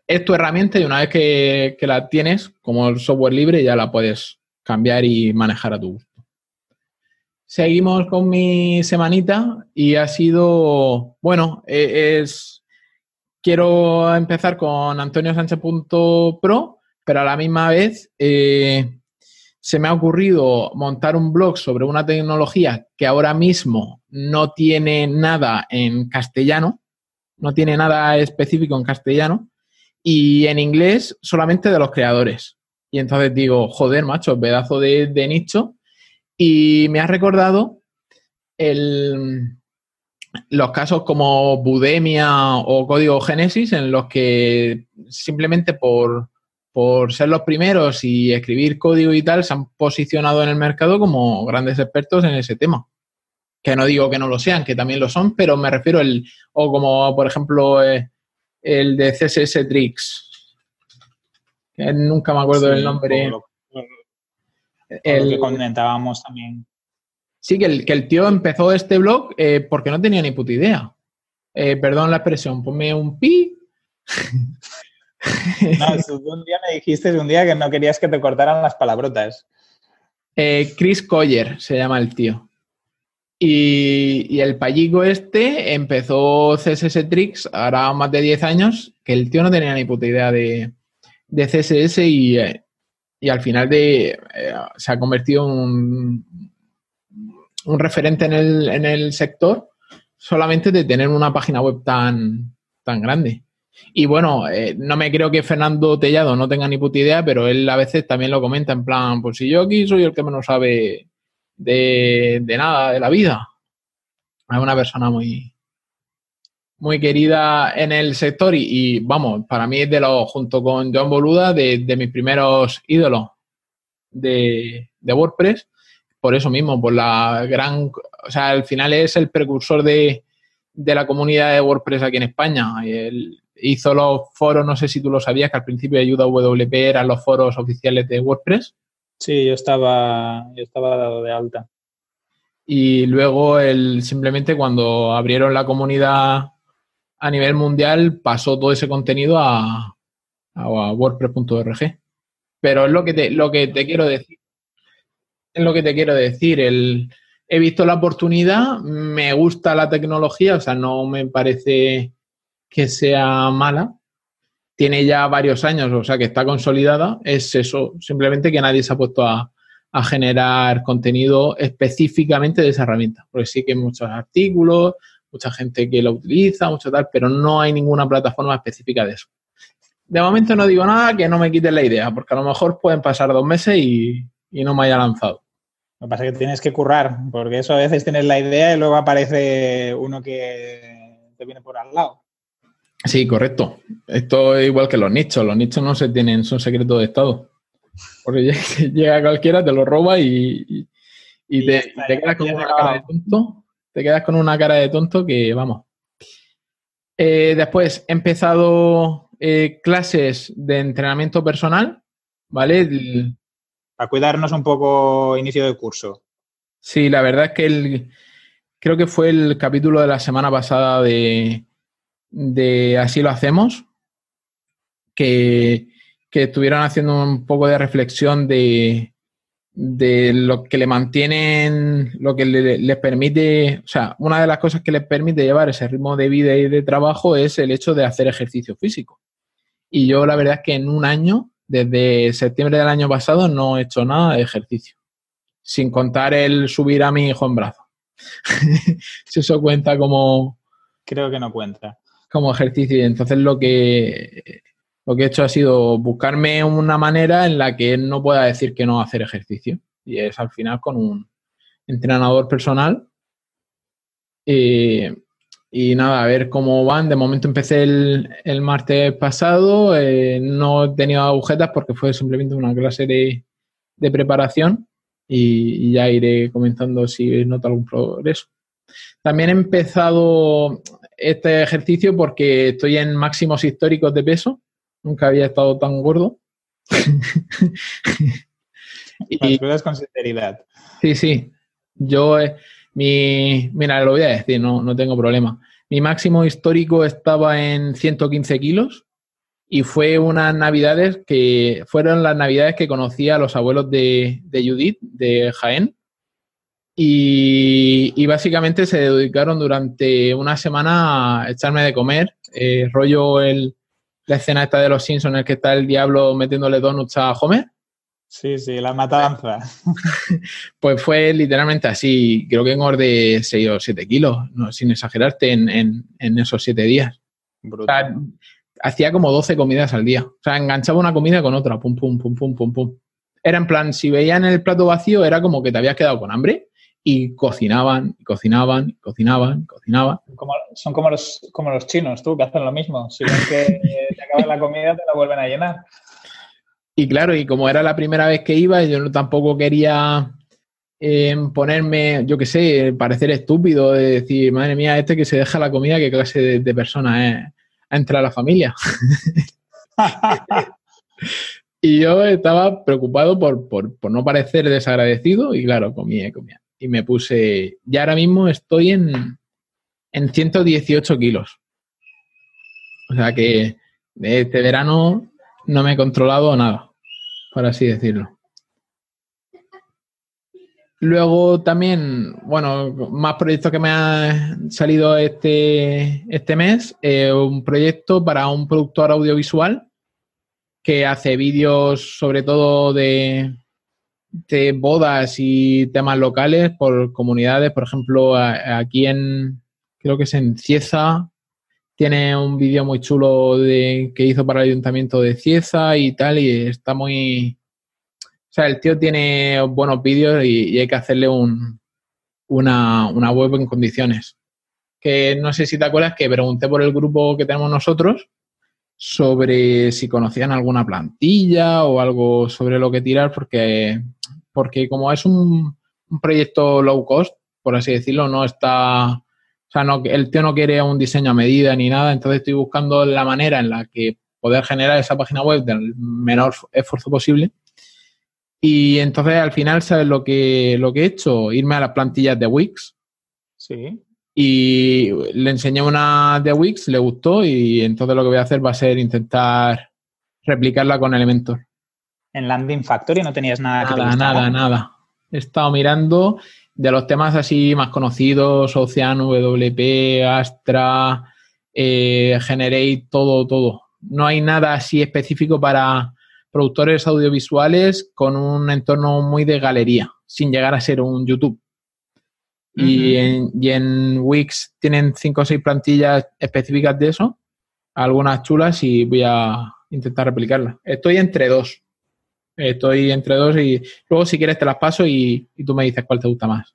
es tu herramienta y una vez que, la tienes, como el software libre, ya la puedes cambiar y manejar a tu gusto. Seguimos con mi semanita y ha sido, bueno, e, es, quiero empezar con Antonio Sánchez.pro, pero a la misma vez eh, se me ha ocurrido montar un blog sobre una tecnología que ahora mismo no tiene nada en castellano, no tiene nada específico en castellano, y en inglés solamente de los creadores. Y entonces digo, joder, macho, pedazo de nicho. Y me ha recordado el, los casos como Budemia o Código Génesis, en los que simplemente por, por ser los primeros y escribir código y tal, se han posicionado en el mercado como grandes expertos en ese tema. Que no digo que no lo sean, que también lo son, pero me refiero el, o como por ejemplo eh, el de CSS Tricks, que nunca me acuerdo del nombre. El que comentábamos también. Sí, que el, que el tío empezó este blog eh, porque no tenía ni puta idea. Eh, perdón la expresión, ponme un pi. no, un día me dijiste un día que no querías que te cortaran las palabrotas. Eh, Chris Coyer se llama el tío. Y, el payico este empezó CSS Tricks ahora más de 10 años, que el tío no tenía ni puta idea de, de CSS y, y, al final de, se ha convertido en un, un referente en el, en el sector solamente de tener una página web tan, tan grande. Y bueno, eh, no me creo que Fernando Tellado no tenga ni puta idea, pero él a veces también lo comenta en plan, pues si yo aquí soy el que menos sabe de, de nada, de la vida. Es una persona muy, muy querida en el sector y, vamos, para mí es de los, junto con John Boluda, de, de mis primeros ídolos de, de WordPress por eso mismo, por la gran, o sea, al final es el precursor de, la comunidad de WordPress aquí en España. Él hizo los foros, no sé si tú lo sabías, que al principio de Ayuda WP eran los foros oficiales de WordPress. Sí, yo estaba, yo estaba dado de alta. Y luego él simplemente cuando abrieron la comunidad a nivel mundial pasó todo ese contenido a, a WordPress.org. Pero es lo que te, lo que te quiero decir es lo que te quiero decir. El, he visto la oportunidad, me gusta la tecnología, o sea, no me parece que sea mala. Tiene ya varios años, o sea, que está consolidada. Es eso, simplemente que nadie se ha puesto a, a generar contenido específicamente de esa herramienta. Porque sí que hay muchos artículos, mucha gente que lo utiliza, mucho tal, pero no hay ninguna plataforma específica de eso. De momento no digo nada que no me quiten la idea, porque a lo mejor pueden pasar dos meses y, y no me haya lanzado. Lo que pasa es que tienes que currar, porque eso a veces tienes la idea y luego aparece uno que te viene por al lado. Sí, correcto. Esto es igual que los nichos. Los nichos no se tienen, son secretos de Estado. Porque llega cualquiera, te lo roba y, te, quedas con una cara de tonto. Te quedas con una cara de tonto que, vamos. Eh, después he empezado eh, clases de entrenamiento personal, ¿vale? a cuidarnos un poco inicio de curso. Sí, la verdad es que el, creo que fue el capítulo de la semana pasada de, de Así lo hacemos, que, que estuvieron haciendo un poco de reflexión de, de lo que le mantienen, lo que les permite, o sea, una de las cosas que les permite llevar ese ritmo de vida y de trabajo es el hecho de hacer ejercicio físico. Y yo la verdad es que en un año desde septiembre del año pasado no he hecho nada de ejercicio, sin contar el subir a mi hijo en brazo. si eso cuenta como... Creo que no cuenta. Como ejercicio. Y entonces lo que, lo que he hecho ha sido buscarme una manera en la que no pueda decir que no hacer ejercicio. Y es al final con un entrenador personal. Eh, y nada, a ver cómo van. De momento empecé el, martes pasado. Eh, no he tenido agujetas porque fue simplemente una clase de, preparación y, ya iré comentando si noto algún progreso. También he empezado este ejercicio porque estoy en máximos históricos de peso. Nunca había estado tan gordo. y, Las con sinceridad. Sí, sí. Yo, eh, mi, mira, lo voy a decir, no, no tengo problema. Mi máximo histórico estaba en 115 kilos y fue unas navidades que fueron las navidades que conocí a los abuelos de, Judith, de Jaén. Y, básicamente se dedicaron durante una semana a echarme de comer, eh, rollo el, la escena esta de los Simpsons en el que está el diablo metiéndole donuts a Homer. Sí, sí, la matanza. pues fue literalmente así. Creo que engordé 6 o 7 kilos, no, sin exagerarte, en, en, esos 7 días. hacía como 12 comidas al día. O sea, enganchaba una comida con otra. Pum, pum, pum, pum, pum, pum. Era en plan, si veían el plato vacío, era como que te habías quedado con hambre y cocinaban, y cocinaban, y cocinaban, y cocinaban. son como los, como los chinos, tú, que hacen lo mismo. Si ven que te acaba la comida, te la vuelven a llenar. Y claro, y como era la primera vez que iba, yo tampoco quería eh, ponerme, yo qué sé, parecer estúpido, de decir, madre mía, este que se deja la comida, qué clase de, persona es, a entrar a la familia. y yo estaba preocupado por, no parecer desagradecido y claro, comía, comía. Y me puse, ya ahora mismo estoy en, en 118 kilos. O sea que este verano no me he controlado nada, por así decirlo. Luego también, bueno, más proyectos que me han salido este, este mes. Eh, un proyecto para un productor audiovisual que hace vídeos sobre todo de, de bodas y temas locales por comunidades. Por ejemplo, aquí en, creo que es en Cieza, tiene un vídeo muy chulo de, que hizo para el ayuntamiento de Cieza y tal, y está muy... O sea, el tío tiene buenos vídeos y, hay que hacerle un, una, una web en condiciones. Que no sé si te acuerdas que pregunté por el grupo que tenemos nosotros sobre si conocían alguna plantilla o algo sobre lo que tirar, porque, porque como es un, proyecto low cost, por así decirlo, no está o sea, no, el tío no quiere un diseño a medida ni nada, entonces estoy buscando la manera en la que poder generar esa página web del menor esfuerzo posible. Y entonces al final, ¿sabes lo que, lo que he hecho? Irme a las plantillas de Wix. Sí. Y le enseñé una de Wix, le gustó y entonces lo que voy a hacer va a ser intentar replicarla con Elementor. En Landing Factory no tenías nada, nada que Nada, nada. He estado mirando de los temas así más conocidos, Ocean, WP, Astra, eh, Generate, todo, todo. No hay nada así específico para productores audiovisuales con un entorno muy de galería, sin llegar a ser un YouTube. Y, en, Wix tienen cinco o seis plantillas específicas de eso, algunas chulas y voy a intentar replicarlas. Estoy entre dos. Estoy entre dos y luego si quieres te las paso y, tú me dices cuál te gusta más.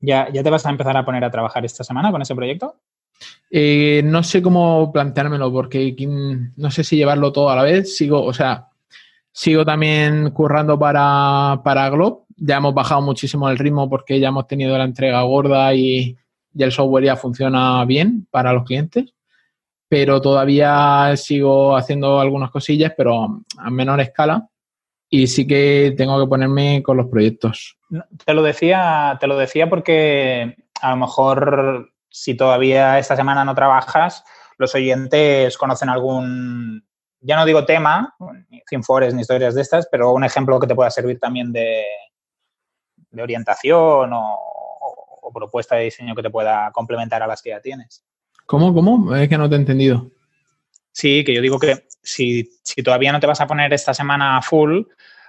¿Ya, ¿Ya te vas a empezar a poner a trabajar esta semana con ese proyecto? Eh, no sé cómo planteármelo porque no sé si llevarlo todo a la vez. Sigo, o sea, sigo también currando para, para Glob. Ya hemos bajado muchísimo el ritmo porque ya hemos tenido la entrega gorda y, y el software ya funciona bien para los clientes. Pero todavía sigo haciendo algunas cosillas, pero a menor escala y sí que tengo que ponerme con los proyectos. Te lo decía, te lo decía porque a lo mejor si todavía esta semana no trabajas, los oyentes conocen algún, ya no digo tema, Finfores ni historias de estas, pero un ejemplo que te pueda servir también de, de orientación o, o, propuesta de diseño que te pueda complementar a las que ya tienes. ¿Cómo? ¿Cómo? Es que no te he entendido. Sí, que yo digo que si, todavía no te vas a poner esta semana full,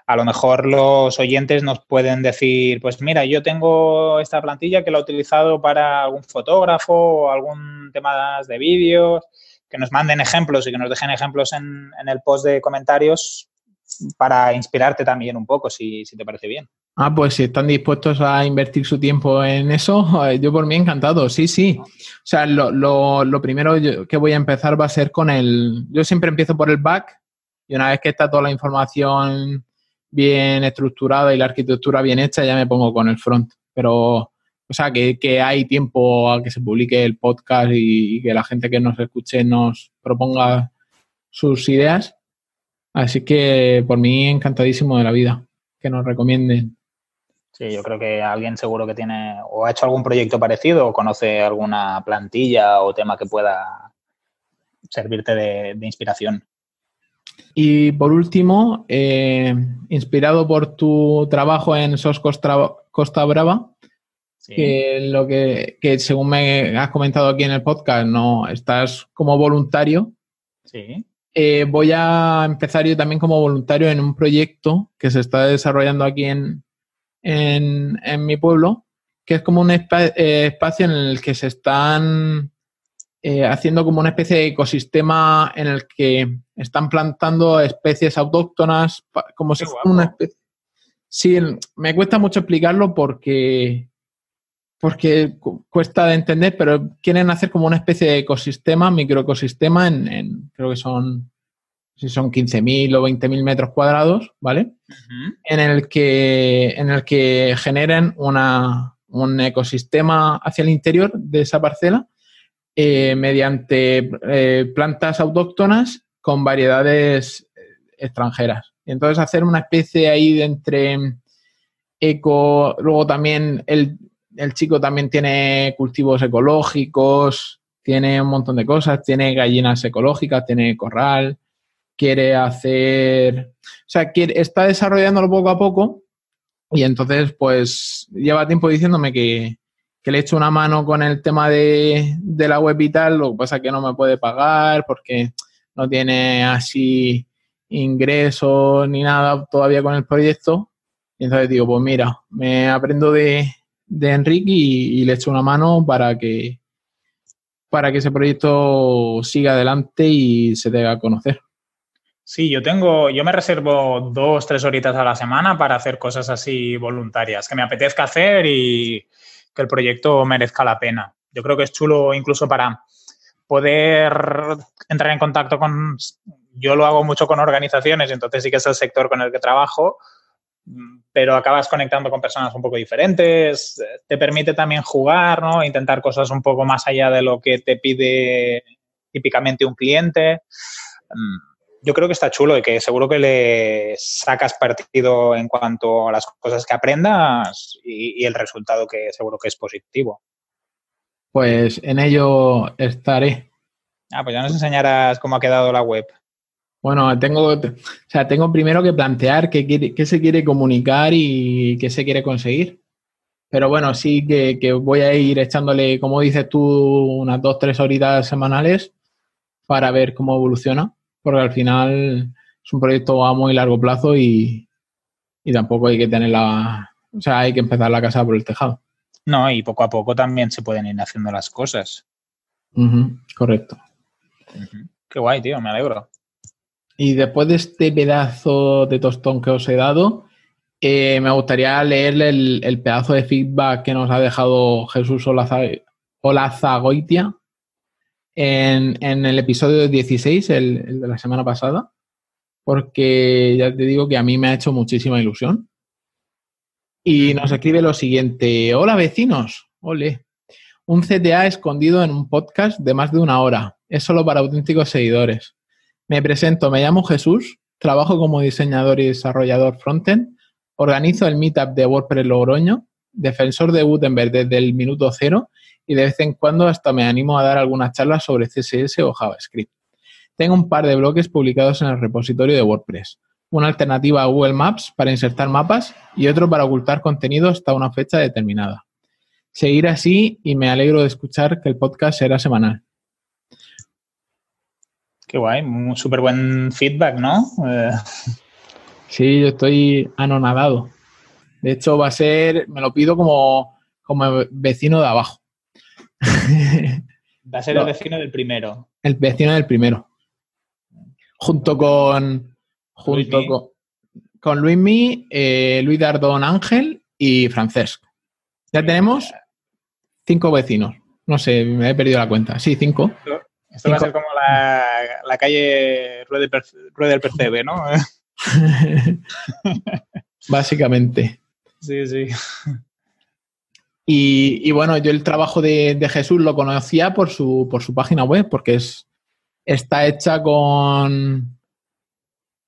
a lo mejor los oyentes nos pueden decir, pues mira, yo tengo esta plantilla que la he utilizado para algún fotógrafo o algún tema de vídeos, que nos manden ejemplos y que nos dejen ejemplos en, en el post de comentarios para inspirarte también un poco, si, si te parece bien. Ah, pues si están dispuestos a invertir su tiempo en eso, eh, yo por mí encantado, sí, sí. O sea, lo, lo, lo primero que voy a empezar va a ser con el... Yo siempre empiezo por el back y una vez que está toda la información bien estructurada y la arquitectura bien hecha, ya me pongo con el front. Pero, o sea, que, que hay tiempo a que se publique el podcast y, y que la gente que nos escuche nos proponga sus ideas. Así que por mí encantadísimo de la vida que nos recomienden. Sí, yo creo que alguien seguro que tiene o ha hecho algún proyecto parecido o conoce alguna plantilla o tema que pueda servirte de, inspiración. Y por último, eh, inspirado por tu trabajo en SOS Costa, Brava, que lo que, que, según me has comentado aquí en el podcast, no estás como voluntario. Sí. Eh, voy a empezar yo también como voluntario en un proyecto que se está desarrollando aquí en, en, en mi pueblo, que es como un eh, espacio en el que se están eh, haciendo como una especie de ecosistema en el que están plantando especies autóctonas, como si fuera una especie. Sí, me cuesta mucho explicarlo porque porque cuesta de entender, pero quieren hacer como una especie de ecosistema, microecosistema, en, en creo que son, si son 15.000 o 20.000 metros cuadrados, ¿vale? en, el que, en el que generen una, un ecosistema hacia el interior de esa parcela eh, mediante eh, plantas autóctonas con variedades extranjeras. Y entonces hacer una especie ahí de entre eco, luego también el, el chico también tiene cultivos ecológicos, tiene un montón de cosas, tiene gallinas ecológicas, tiene corral, quiere hacer, o sea, está desarrollándolo poco a poco y entonces pues lleva tiempo diciéndome que, que le echo una mano con el tema de, de, la web y tal, lo que pasa es que no me puede pagar porque no tiene así ingresos ni nada todavía con el proyecto. Y entonces digo, pues mira, me aprendo de, de Enrique y, le echo una mano para que, para que ese proyecto siga adelante y se dé a conocer. Sí, yo tengo, yo me reservo dos, tres horitas a la semana para hacer cosas así voluntarias, que me apetezca hacer y que el proyecto merezca la pena. Yo creo que es chulo incluso para poder entrar en contacto con, yo lo hago mucho con organizaciones, entonces sí que es el sector con el que trabajo, pero acabas conectando con personas un poco diferentes, te permite también jugar, ¿no? Intentar cosas un poco más allá de lo que te pide típicamente un cliente. Mm, yo creo que está chulo y que seguro que le sacas partido en cuanto a las cosas que aprendas y, y el resultado que seguro que es positivo. Pues en ello estaré. Ah, pues ya nos enseñarás cómo ha quedado la web. Bueno, tengo, o sea, tengo primero que plantear qué, qué se quiere comunicar y qué se quiere conseguir. Pero bueno, sí que, que, voy a ir echándole, como dices tú, unas dos, tres horitas semanales para ver cómo evoluciona, porque al final es un proyecto a muy largo plazo y, y tampoco hay que tener la, o sea, hay que empezar la casa por el tejado. No, y poco a poco también se pueden ir haciendo las cosas. Uh -huh, correcto. Uh -huh. Qué guay, tío, me alegro. Y después de este pedazo de tostón que os he dado, eh, me gustaría leerle el, el, pedazo de feedback que nos ha dejado Jesús Olazagoitia en, en el episodio 16, el, el, de la semana pasada, porque ya te digo que a mí me ha hecho muchísima ilusión. Y nos escribe lo siguiente, hola vecinos, ole, un CTA escondido en un podcast de más de una hora, es solo para auténticos seguidores. Me presento, me llamo Jesús, trabajo como diseñador y desarrollador frontend, organizo el meetup de WordPress Logroño, defensor de Gutenberg desde el minuto cero y de vez en cuando hasta me animo a dar algunas charlas sobre CSS o JavaScript. Tengo un par de bloques publicados en el repositorio de WordPress, una alternativa a Google Maps para insertar mapas y otro para ocultar contenido hasta una fecha determinada. Seguir así y me alegro de escuchar que el podcast será semanal. Qué guay, un súper buen feedback, ¿no? Eh... Sí, yo estoy anonadado. De hecho, va a ser, me lo pido como, como vecino de abajo. Va a ser no, el vecino del primero. El vecino del primero. Junto con. Junto Luis con, con Luismi, eh, Luis Dardón Ángel y Francesc. Ya tenemos cinco vecinos. No sé, me he perdido la cuenta. Sí, cinco. Esto va a ser como la, la calle Rueda del Percebe, ¿no? Básicamente. Sí, sí. Y, y, bueno, yo el trabajo de, de, Jesús lo conocía por su, por su página web, porque es, está hecha con,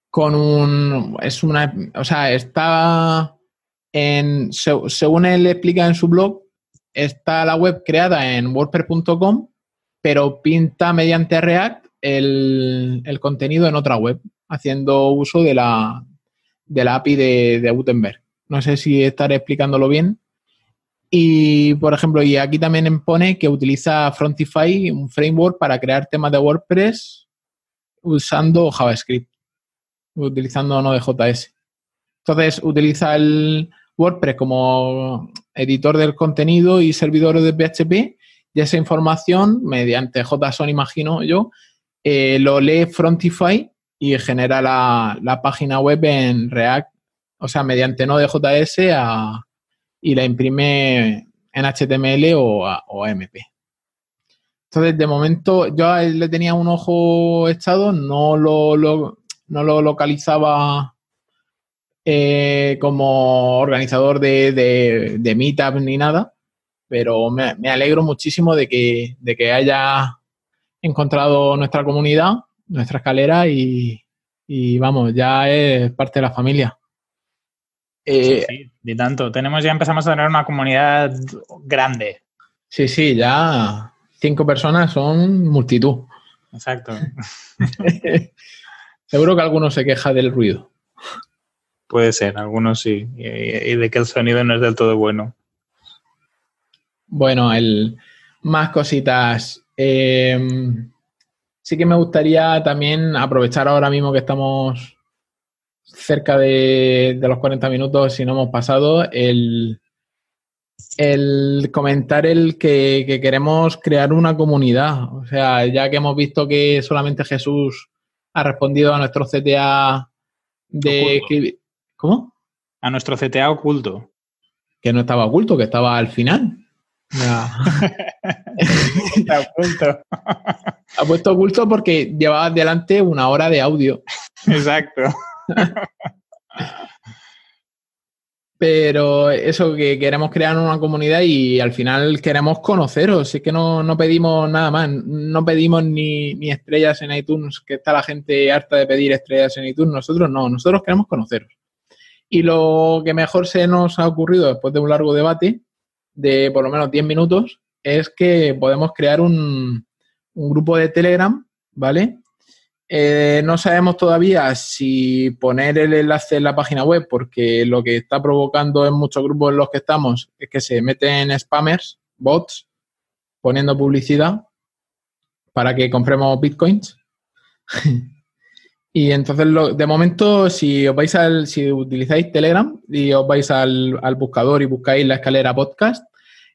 con un. Es una. O sea, está en. Según él explica en su blog, está la web creada en WordPress.com pero pinta mediante React el, contenido en otra web, haciendo uso de la, de la API de, de, Gutenberg. No sé si estaré explicándolo bien. Y, por ejemplo, y aquí también pone que utiliza Frontify, un framework para crear temas de WordPress usando JavaScript, utilizando Node.js. Entonces, utiliza el WordPress como editor del contenido y servidor de PHP y esa información, mediante JSON, imagino yo, eh, lo lee Frontify y genera la, la, página web en React, o sea, mediante Node.js a y la imprime en HTML o, o AMP. Entonces, de momento, yo le tenía un ojo echado, no lo, no lo localizaba eh, como organizador de, de, de Meetup ni nada, pero me, me, alegro muchísimo de que, de que haya encontrado nuestra comunidad, nuestra escalera y, y vamos, ya es parte de la familia. Eh, sí, sí, tanto. Tenemos, ya empezamos a tener una comunidad grande. Sí, sí, ya cinco personas son multitud. Exacto. Seguro que alguno se queja del ruido. Puede ser, algunos sí. Y, y, de que el sonido no es del todo bueno. Bueno, el, más cositas. Eh, sí que me gustaría también aprovechar ahora mismo que estamos cerca de, de, los 40 minutos, si no hemos pasado, el, el comentar el que, que, queremos crear una comunidad. O sea, ya que hemos visto que solamente Jesús ha respondido a nuestro CTA de escribir. ¿Cómo? A nuestro CTA oculto. Que no estaba oculto, que estaba al final. Está oculto. Ha puesto oculto porque llevaba delante una hora de audio. Exacto. Pero eso, que queremos crear una comunidad y al final queremos conoceros. Es que no, no pedimos nada más. No pedimos ni, ni, estrellas en iTunes, que está la gente harta de pedir estrellas en iTunes. Nosotros no, nosotros queremos conoceros. Y lo que mejor se nos ha ocurrido después de un largo debate, de por lo menos 10 minutos, es que podemos crear un, un grupo de Telegram, ¿vale? Eh, no sabemos todavía si poner el enlace en la página web, porque lo que está provocando en muchos grupos en los que estamos es que se meten spammers, bots, poniendo publicidad para que compremos bitcoins. y entonces, lo, de momento, si os vais al, si utilizáis Telegram y os vais al, al buscador y buscáis la escalera podcast,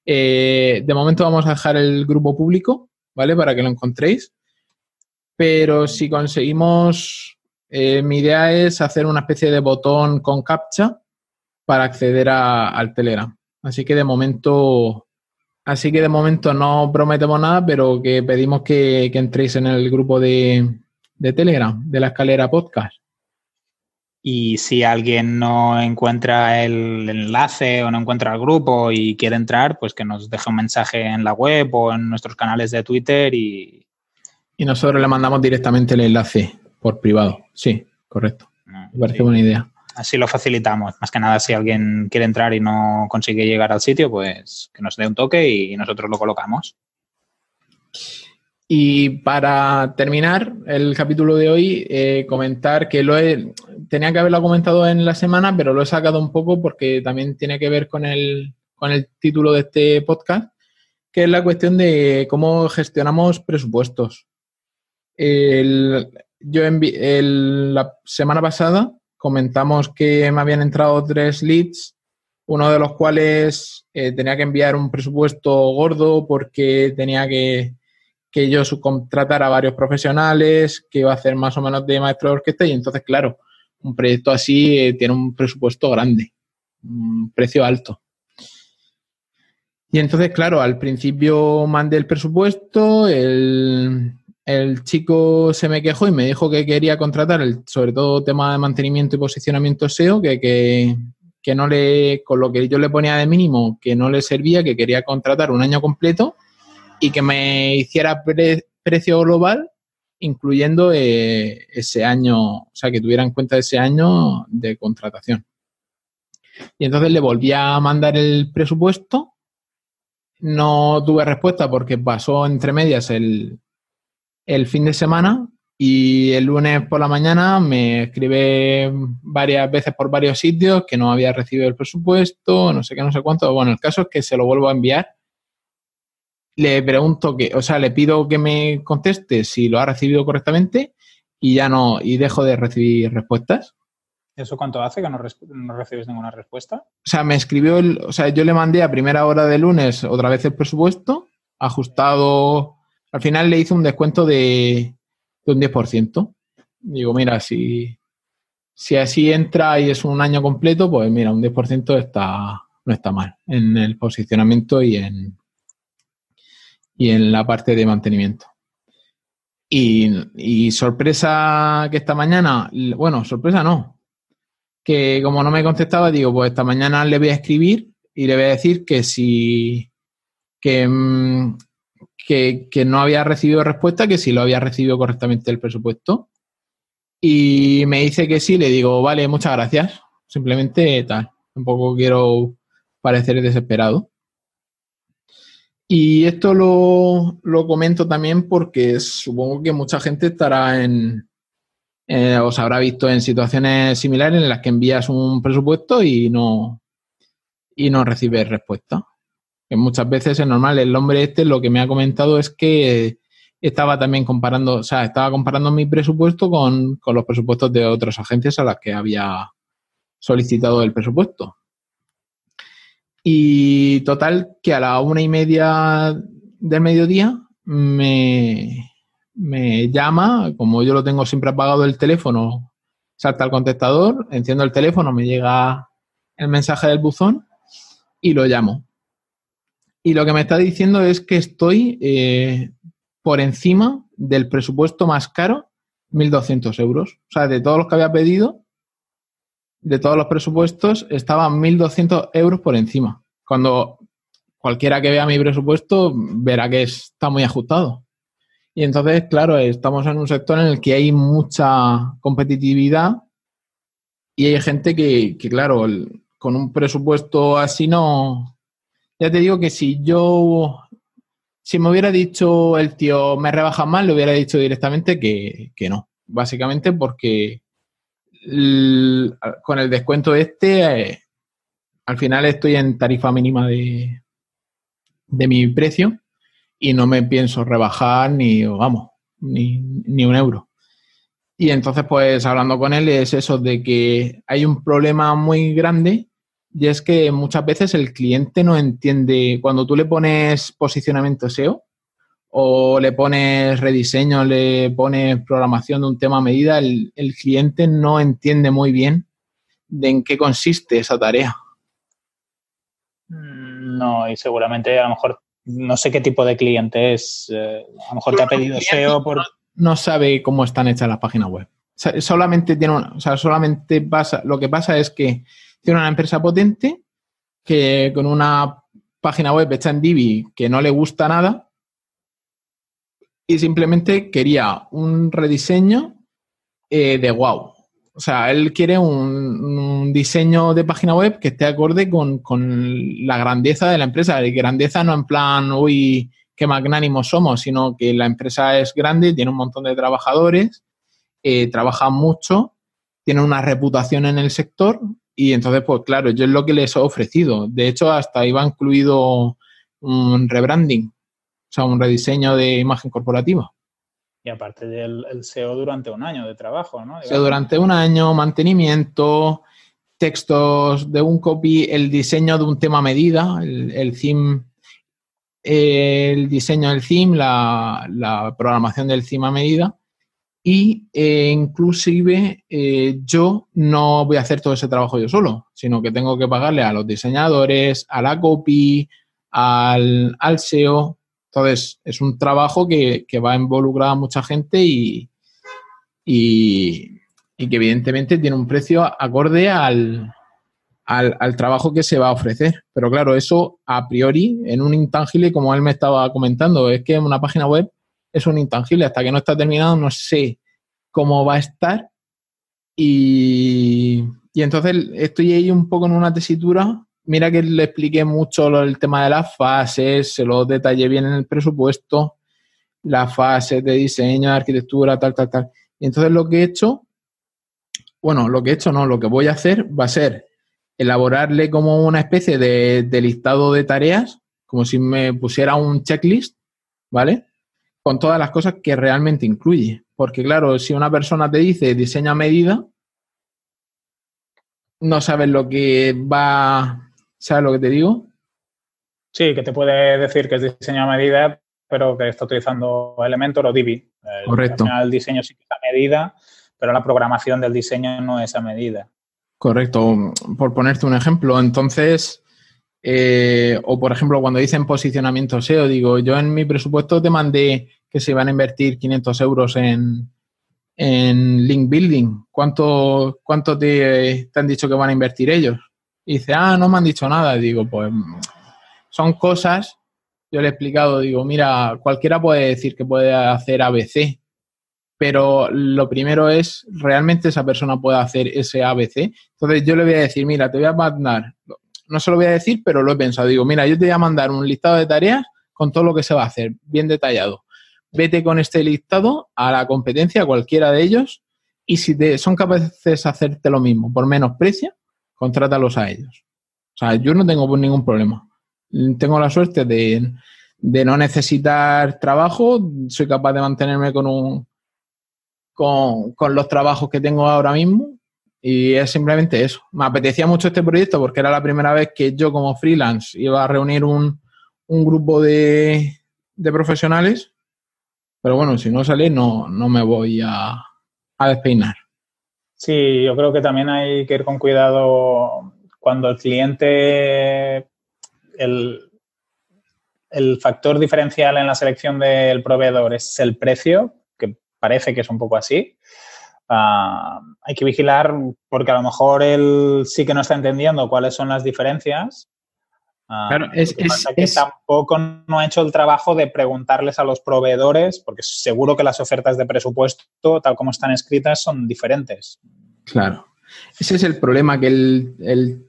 eh, de momento vamos a dejar el grupo público, ¿vale? Para que lo encontréis pero si conseguimos, eh, mi idea es hacer una especie de botón con captcha para acceder a, al Telegram. Así que de momento, así que de momento no prometemos nada, pero que pedimos que, que entréis en el grupo de, de Telegram, de la escalera podcast. Y si alguien no encuentra el enlace o no encuentra el grupo y quiere entrar, pues que nos deje un mensaje en la web o en nuestros canales de Twitter y, y nosotros le mandamos directamente el enlace por privado. Sí, correcto. Ah, Me parece sí. buena idea. Así lo facilitamos. Más que nada, si alguien quiere entrar y no consigue llegar al sitio, pues que nos dé un toque y nosotros lo colocamos. Y para terminar el capítulo de hoy, eh, comentar que lo he, tenía que haberlo comentado en la semana, pero lo he sacado un poco porque también tiene que ver con el, con el título de este podcast, que es la cuestión de cómo gestionamos presupuestos. Yo el, la semana pasada comentamos que me habían entrado tres leads, uno de los cuales eh, tenía que enviar un presupuesto gordo porque tenía que, que yo subcontratar a varios profesionales, que iba a hacer más o menos de maestro de orquesta y entonces, claro, un proyecto así eh, tiene un presupuesto grande, un precio alto. Y entonces, claro, al principio mandé el presupuesto, el, el chico se me quejó y me dijo que quería contratar el, sobre todo tema de mantenimiento y posicionamiento SEO, que, que, que, no le, con lo que yo le ponía de mínimo, que no le servía, que quería contratar un año completo y que me hiciera pre, precio global, incluyendo eh, ese año, o sea, que tuviera en cuenta ese año de contratación. Y entonces le volví a mandar el presupuesto. No tuve respuesta porque pasó entre medias el, el fin de semana Y el lunes por la mañana me escribe varias veces por varios sitios que no había recibido el presupuesto, no sé qué, no sé cuánto. Bueno, el caso es que se lo vuelvo a enviar. Le pregunto que, o sea, le pido que me conteste si lo ha recibido correctamente y ya no, y dejo de recibir respuestas. ¿Eso cuánto hace que no, recibes ninguna respuesta? O sea, me escribió, el, o sea, yo le mandé a primera hora de lunes otra vez el presupuesto, ajustado, al final le hice un descuento de, de un 10%. Digo, mira, si, si así entra y es un año completo, pues mira, un 10% está, no está mal en el posicionamiento y en, y en la parte de mantenimiento. Y, sorpresa que esta mañana, bueno, sorpresa no, que como no me contestaba, digo, pues esta mañana le voy a escribir y le voy a decir que si, que, mm, que, no había recibido respuesta, que si lo había recibido correctamente el presupuesto. Y me dice que sí, le digo, vale, muchas gracias. Simplemente tal. Tampoco quiero parecer desesperado. Y esto lo, comento también porque supongo que mucha gente estará en, eh, os habrá visto en situaciones similares en las que envías un presupuesto y no, y no recibes respuesta que muchas veces es normal. El hombre este lo que me ha comentado es que estaba también comparando, o sea, estaba comparando mi presupuesto con, los presupuestos de otras agencias a las que había solicitado el presupuesto. Y total, que a la una y media del mediodía me, me llama, como yo lo tengo siempre apagado el teléfono, salta el contestador, enciendo el teléfono, me llega el mensaje del buzón y lo llamo. Y lo que me está diciendo es que estoy eh, por encima del presupuesto más caro, 1.200 euros. O sea, de todos los que había pedido, de todos los presupuestos, estaban 1.200 euros por encima. Cuando cualquiera que vea mi presupuesto verá que está muy ajustado. Y entonces, claro, estamos en un sector en el que hay mucha competitividad y hay gente que, que claro, con un presupuesto así no, ya te digo que si yo, si me hubiera dicho el tío, me rebaja más, le hubiera dicho directamente que, no. Básicamente porque con el descuento este, eh, al final estoy en tarifa mínima de, de mi precio y no me pienso rebajar ni, vamos, ni, ni un euro. Y entonces, pues hablando con él es eso de que hay un problema muy grande y es que muchas veces el cliente no entiende, cuando tú le pones posicionamiento SEO o le pones rediseño, le pones programación de un tema a medida, el, cliente no entiende muy bien de en qué consiste esa tarea. Mm, no, y seguramente a lo mejor no sé qué tipo de cliente es. Eh, a lo mejor te ha pedido SEO por. No sabe cómo están hechas las páginas web. solamente tiene o sea, solamente pasa, lo que pasa es que tiene una empresa potente que con una página web hecha en Divi que no le gusta nada y simplemente quería un rediseño eh, de wow. O sea, él quiere un, diseño de página web que esté acorde con, la grandeza de la empresa. Y grandeza no en plan, uy, qué magnánimos somos, sino que la empresa es grande, tiene un montón de trabajadores, eh, trabaja mucho, tiene una reputación en el sector y entonces, pues claro, yo es lo que les he ofrecido. De hecho, hasta iba incluido un rebranding, o sea, un rediseño de imagen corporativa. Y aparte del SEO durante un año de trabajo, ¿no? SEO durante un año, mantenimiento, textos de un copy, el diseño de un tema a medida, el, el theme, el diseño del theme, la, la programación del theme a medida y eh, inclusive eh, yo no voy a hacer todo ese trabajo yo solo, sino que tengo que pagarle a los diseñadores, a la copy, al, al SEO. Entonces, es un trabajo que, va a involucrar a mucha gente y, y, que evidentemente tiene un precio acorde al, al, al, trabajo que se va a ofrecer. Pero claro, eso a priori, en un intangible, como él me estaba comentando, es que una página web es un intangible. Hasta que no está terminado no sé cómo va a estar. Y, entonces estoy ahí un poco en una tesitura. Mira que le expliqué mucho el tema de las fases, se lo detallé bien en el presupuesto. las fases de diseño, arquitectura, tal, tal, tal. Y entonces lo que he hecho, bueno, lo que he hecho no, lo que voy a hacer va a ser elaborarle como una especie de, de listado de tareas, como si me pusiera un checklist, ¿vale? Con todas las cosas que realmente incluye. Porque claro, si una persona te dice diseño a medida, no sabes lo que va, ¿sabes lo que te digo? Sí, que te puede decir que es diseño a medida, pero que está utilizando Elementor o Divi. Correcto. El diseño sí que es a medida, pero la programación del diseño no es a medida. Correcto. Por ponerte un ejemplo, entonces, eh, o por ejemplo, cuando dicen posicionamiento SEO, digo, yo en mi presupuesto te mandé que se iban a invertir 500 euros en, en link building. ¿Cuánto, cuánto te, te han dicho que van a invertir ellos? Y dice, ah, no me han dicho nada. digo, pues son cosas, yo le he explicado, digo, mira, cualquiera puede decir que puede hacer ABC, pero lo primero es, ¿realmente esa persona puede hacer ese ABC? Entonces yo le voy a decir, mira, te voy a mandar, no se lo voy a decir, pero lo he pensado, digo, mira, yo te voy a mandar un listado de tareas con todo lo que se va a hacer, bien detallado. Vete con este listado a la competencia, cualquiera de ellos, y si te, son capaces de hacerte lo mismo por menos precio, contrátalos a ellos. O sea, yo no tengo ningún problema tengo la suerte de, no necesitar trabajo, soy capaz de mantenerme con un con, con, los trabajos que tengo ahora mismo y es simplemente eso. Me apetecía mucho este proyecto porque era la primera vez que yo como freelance iba a reunir un, un grupo de, de, profesionales, pero bueno, si no sale no, no me voy a, a despeinar. Sí, yo creo que también hay que ir con cuidado cuando el cliente el, factor diferencial en la selección del proveedor es el precio, que parece que es un poco así. Ah, hay que vigilar porque a lo mejor él sí que no está entendiendo cuáles son las diferencias. Uh, claro, es, que tampoco no ha hecho el trabajo de preguntarles a los proveedores, porque seguro que las ofertas de presupuesto, tal como están escritas, son diferentes. Claro. Ese es el problema que el...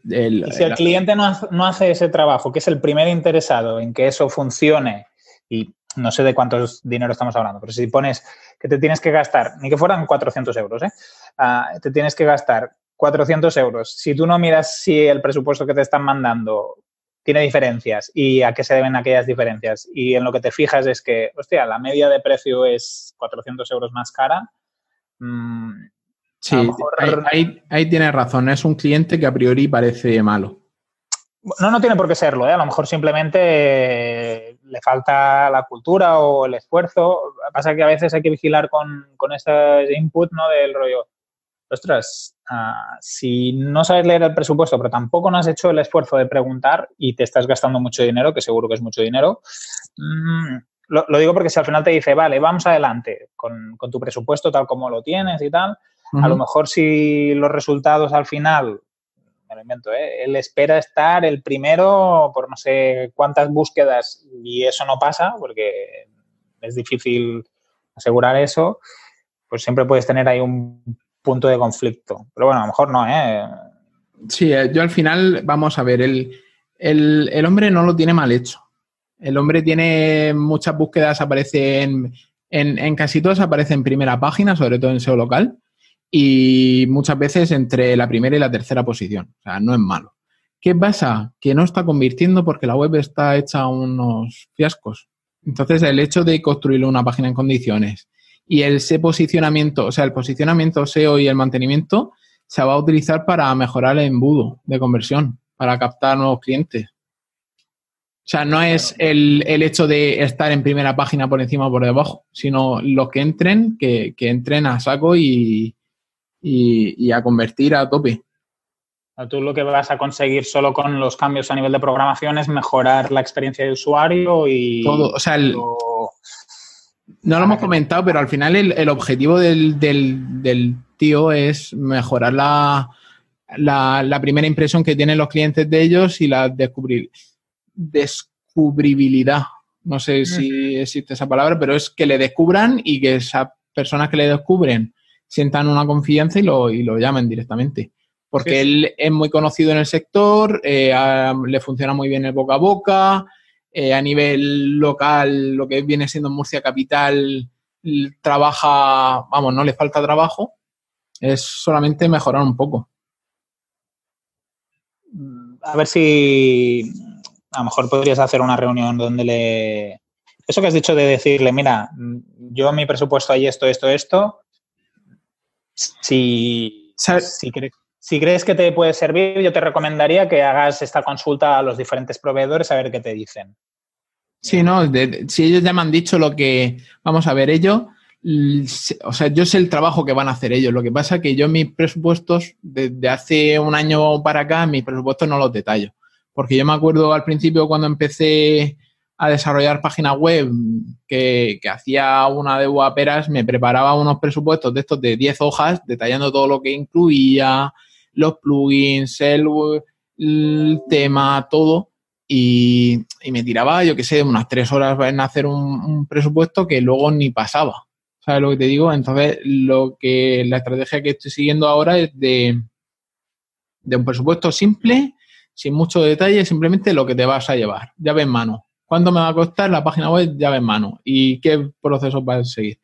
si el cliente no hace, ese trabajo, que es el primer interesado en que eso funcione, y no sé de cuántos dinero estamos hablando, pero si pones que te tienes que gastar, ni que fueran 400 euros, ¿eh? Ah, te tienes que gastar 400 euros. Si tú no miras si el presupuesto que te están mandando tiene diferencias y a qué se deben aquellas diferencias, y en lo que te fijas es que, hostia, la media de precio es 400 euros más cara, mmm, Sí, ahí, ahí, tienes razón. Es un cliente que a priori parece malo. No, no tiene por qué serlo. ¿eh? A lo mejor simplemente le falta la cultura o el esfuerzo. Pasa que a veces hay que vigilar con, con este input ¿no? del rollo. Ostras, ah, si no sabes leer el presupuesto, pero tampoco no has hecho el esfuerzo de preguntar y te estás gastando mucho dinero, que seguro que es mucho dinero, mmm, lo, lo, digo porque si al final te dice, vale, vamos adelante con, con tu presupuesto tal como lo tienes y tal, a lo mejor si los resultados al final, me lo invento, ¿eh? él espera estar el primero por no sé cuántas búsquedas y eso no pasa porque es difícil asegurar eso, pues siempre puedes tener ahí un punto de conflicto. Pero bueno, a lo mejor no, ¿eh? Sí, eh, yo al final, vamos a ver, el, el, el hombre no lo tiene mal hecho. El hombre tiene muchas búsquedas, aparece en, en, casi todas aparece en primera página, sobre todo en SEO local y muchas veces entre la primera y la tercera posición. O sea, no es malo. ¿Qué pasa? Que no está convirtiendo porque la web está hecha unos fiascos. Entonces, el hecho de construir una página en condiciones y el ese posicionamiento, o sea, el posicionamiento SEO y el mantenimiento se va a utilizar para mejorar el embudo de conversión, para captar nuevos clientes. O sea, no es el, el, hecho de estar en primera página por encima o por debajo, sino los que entren, que, que entren a saco y, y, a convertir a tope. Tú lo que vas a conseguir solo con los cambios a nivel de programación es mejorar la experiencia de usuario y... Todo, o sea, no lo hemos comentado, pero al final el, objetivo del, del, tío es mejorar la, la, primera impresión que tienen los clientes de ellos y la descubrir, descubribilidad. No sé si existe esa palabra, pero es que le descubran y que esas personas que le descubren sientan una confianza y lo, y lo llamen directamente. Porque él es muy conocido en el sector, eh, le funciona muy bien el boca a boca, eh, a nivel local, lo que viene siendo Murcia Capital, trabaja, vamos, no le falta trabajo, es solamente mejorar un poco. A ver si a lo mejor podrías hacer una reunión donde le... Eso que has dicho de decirle, mira, yo mi presupuesto hay esto, esto, esto, si, si, si crees que te puede servir, yo te recomendaría que hagas esta consulta a los diferentes proveedores a ver qué te dicen. Sí, no, si ellos ya me han dicho lo que, vamos a ver, ellos, o sea, yo sé el trabajo que van a hacer ellos. Lo que pasa es que yo mis presupuestos, desde hace un año para acá, mis presupuestos no los detallo. Porque yo me acuerdo al principio cuando empecé a desarrollar páginas web que, hacía una de guaperas, me preparaba unos presupuestos de estos de 10 hojas, detallando todo lo que incluía, los plugins, el, tema, todo. Y, me tiraba, yo qué sé, unas tres horas en hacer un, presupuesto que luego ni pasaba. ¿Sabes lo que te digo? Entonces, lo que la estrategia que estoy siguiendo ahora es de, de un presupuesto simple, sin mucho detalle, simplemente lo que te vas a llevar, llave en mano. ¿Cuánto me va a costar la página web llave en mano? ¿Y qué procesos vas a seguir?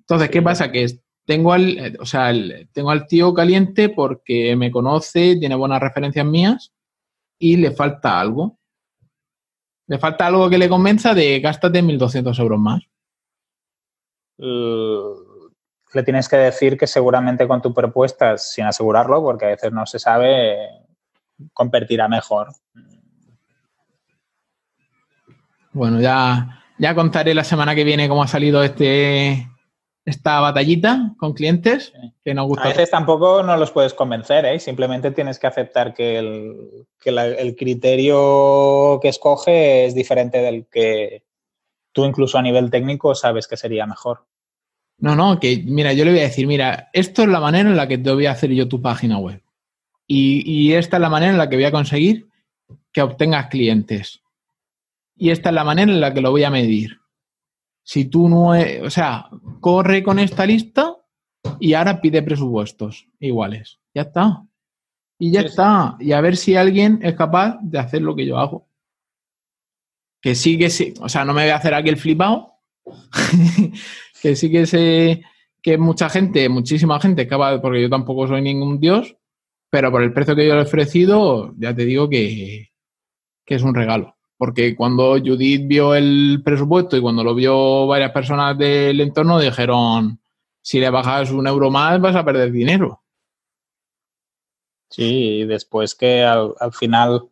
Entonces, ¿qué pasa? Que tengo al, o sea, tengo al tío caliente porque me conoce, tiene buenas referencias mías y le falta algo. Le falta algo que le convenza de gástate 1.200 euros más. Le tienes que decir que seguramente con tu propuesta, sin asegurarlo, porque a veces no se sabe, convertirá mejor. Bueno, ya, ya contaré la semana que viene cómo ha salido este, esta batallita con clientes que nos gusta. A veces tampoco no los puedes convencer, ¿eh? simplemente tienes que aceptar que, el, el criterio que escoge es diferente del que tú incluso a nivel técnico sabes que sería mejor. No, no, que mira, yo le voy a decir, mira, esto es la manera en la que te voy a hacer yo tu página web. Y, y esta es la manera en la que voy a conseguir que obtengas clientes. Y esta es la manera en la que lo voy a medir. Si tú no, es, o sea, corre con esta lista y ahora pide presupuestos iguales. Ya está. Y ya está. Y a ver si alguien es capaz de hacer lo que yo hago. Que sí que sí. O sea, no me voy a hacer aquí el flipado. que sí que sé que mucha gente, muchísima gente, capaz, porque yo tampoco soy ningún dios, pero por el precio que yo le he ofrecido, ya te digo que, que es un regalo porque cuando Judith vio el presupuesto y cuando lo vio varias personas del entorno, dijeron, si le bajas un euro más vas a perder dinero. Sí, y después que al, final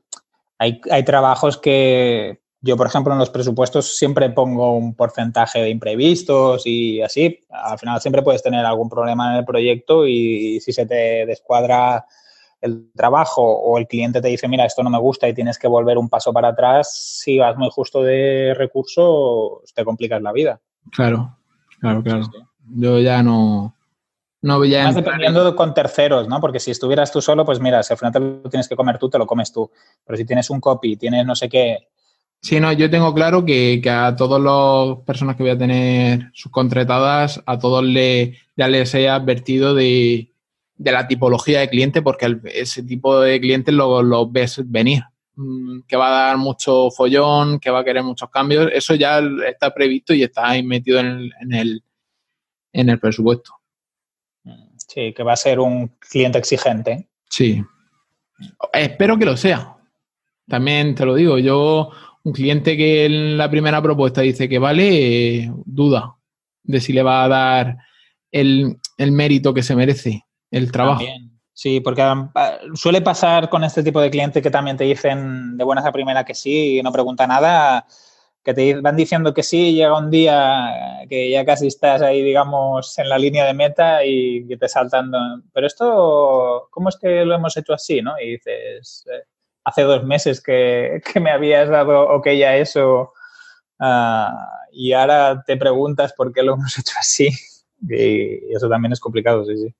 hay, trabajos que yo, por ejemplo, en los presupuestos siempre pongo un porcentaje de imprevistos y así. Al final siempre puedes tener algún problema en el proyecto y si se te descuadra el trabajo o el cliente te dice, mira, esto no me gusta y tienes que volver un paso para atrás, si vas muy justo de recursos, te complicas la vida. Claro, claro, claro. Yo ya no... No voy a Más dependiendo con terceros, ¿no? Porque si estuvieras tú solo, pues mira, si al final te lo tienes que comer tú, te lo comes tú. Pero si tienes un copy, tienes no sé qué, Sí, no, yo tengo claro que, a todas las personas que voy a tener subcontratadas, a todos le, ya les he advertido de, de la tipología de cliente, porque ese tipo de clientes lo, ves venir, mm, que va a dar mucho follón, que va a querer muchos cambios, eso ya está previsto y está ahí metido en el, en el, presupuesto. Sí, que va a ser un cliente exigente. Sí. Espero que lo sea. También te lo digo, yo, un cliente que en la primera propuesta dice que vale, eh, duda de si le va a dar el, el mérito que se merece el trabajo. Sí, porque ah, suele pasar con este tipo de clientes que también te dicen de buenas a primera que sí y no pregunta nada, que te van diciendo que sí, llega un día que ya casi estás ahí, digamos, en la línea de meta y que te saltan. Pero esto, ¿cómo es que lo hemos hecho así? ¿no? Y dices, eh, hace dos meses que, me habías dado ok a eso ah, y ahora te preguntas por qué lo hemos hecho así. Y eso también es complicado, sí, sí.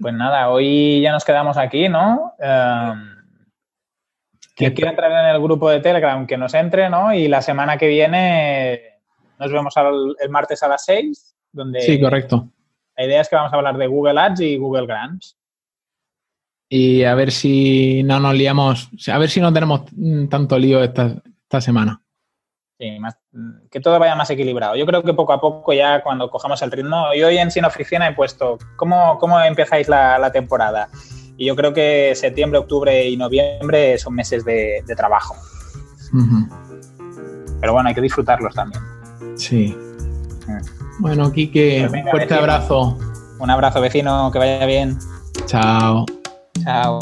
Pues nada, hoy ya nos quedamos aquí, ¿no? Um, quien quiera entrar en el grupo de Telegram, que nos entre, ¿no? Y la semana que viene nos vemos el martes a las 6, donde... Sí, correcto. La idea es que vamos a hablar de Google Ads y Google Grants. Y a ver si no nos liamos, a ver si no tenemos tanto lío esta, esta semana. Sí, que todo vaya más equilibrado. Yo creo que poco a poco ya cuando cojamos el ritmo, y hoy en Sin Oficina he puesto, ¿cómo, cómo empezáis la, temporada? Y yo creo que septiembre, octubre y noviembre son meses de, trabajo. Pero bueno, hay que disfrutarlos también. Sí. Mm. Bueno, Quique, un fuerte abrazo. Un abrazo, vecino, que vaya bien. Chao. Chao.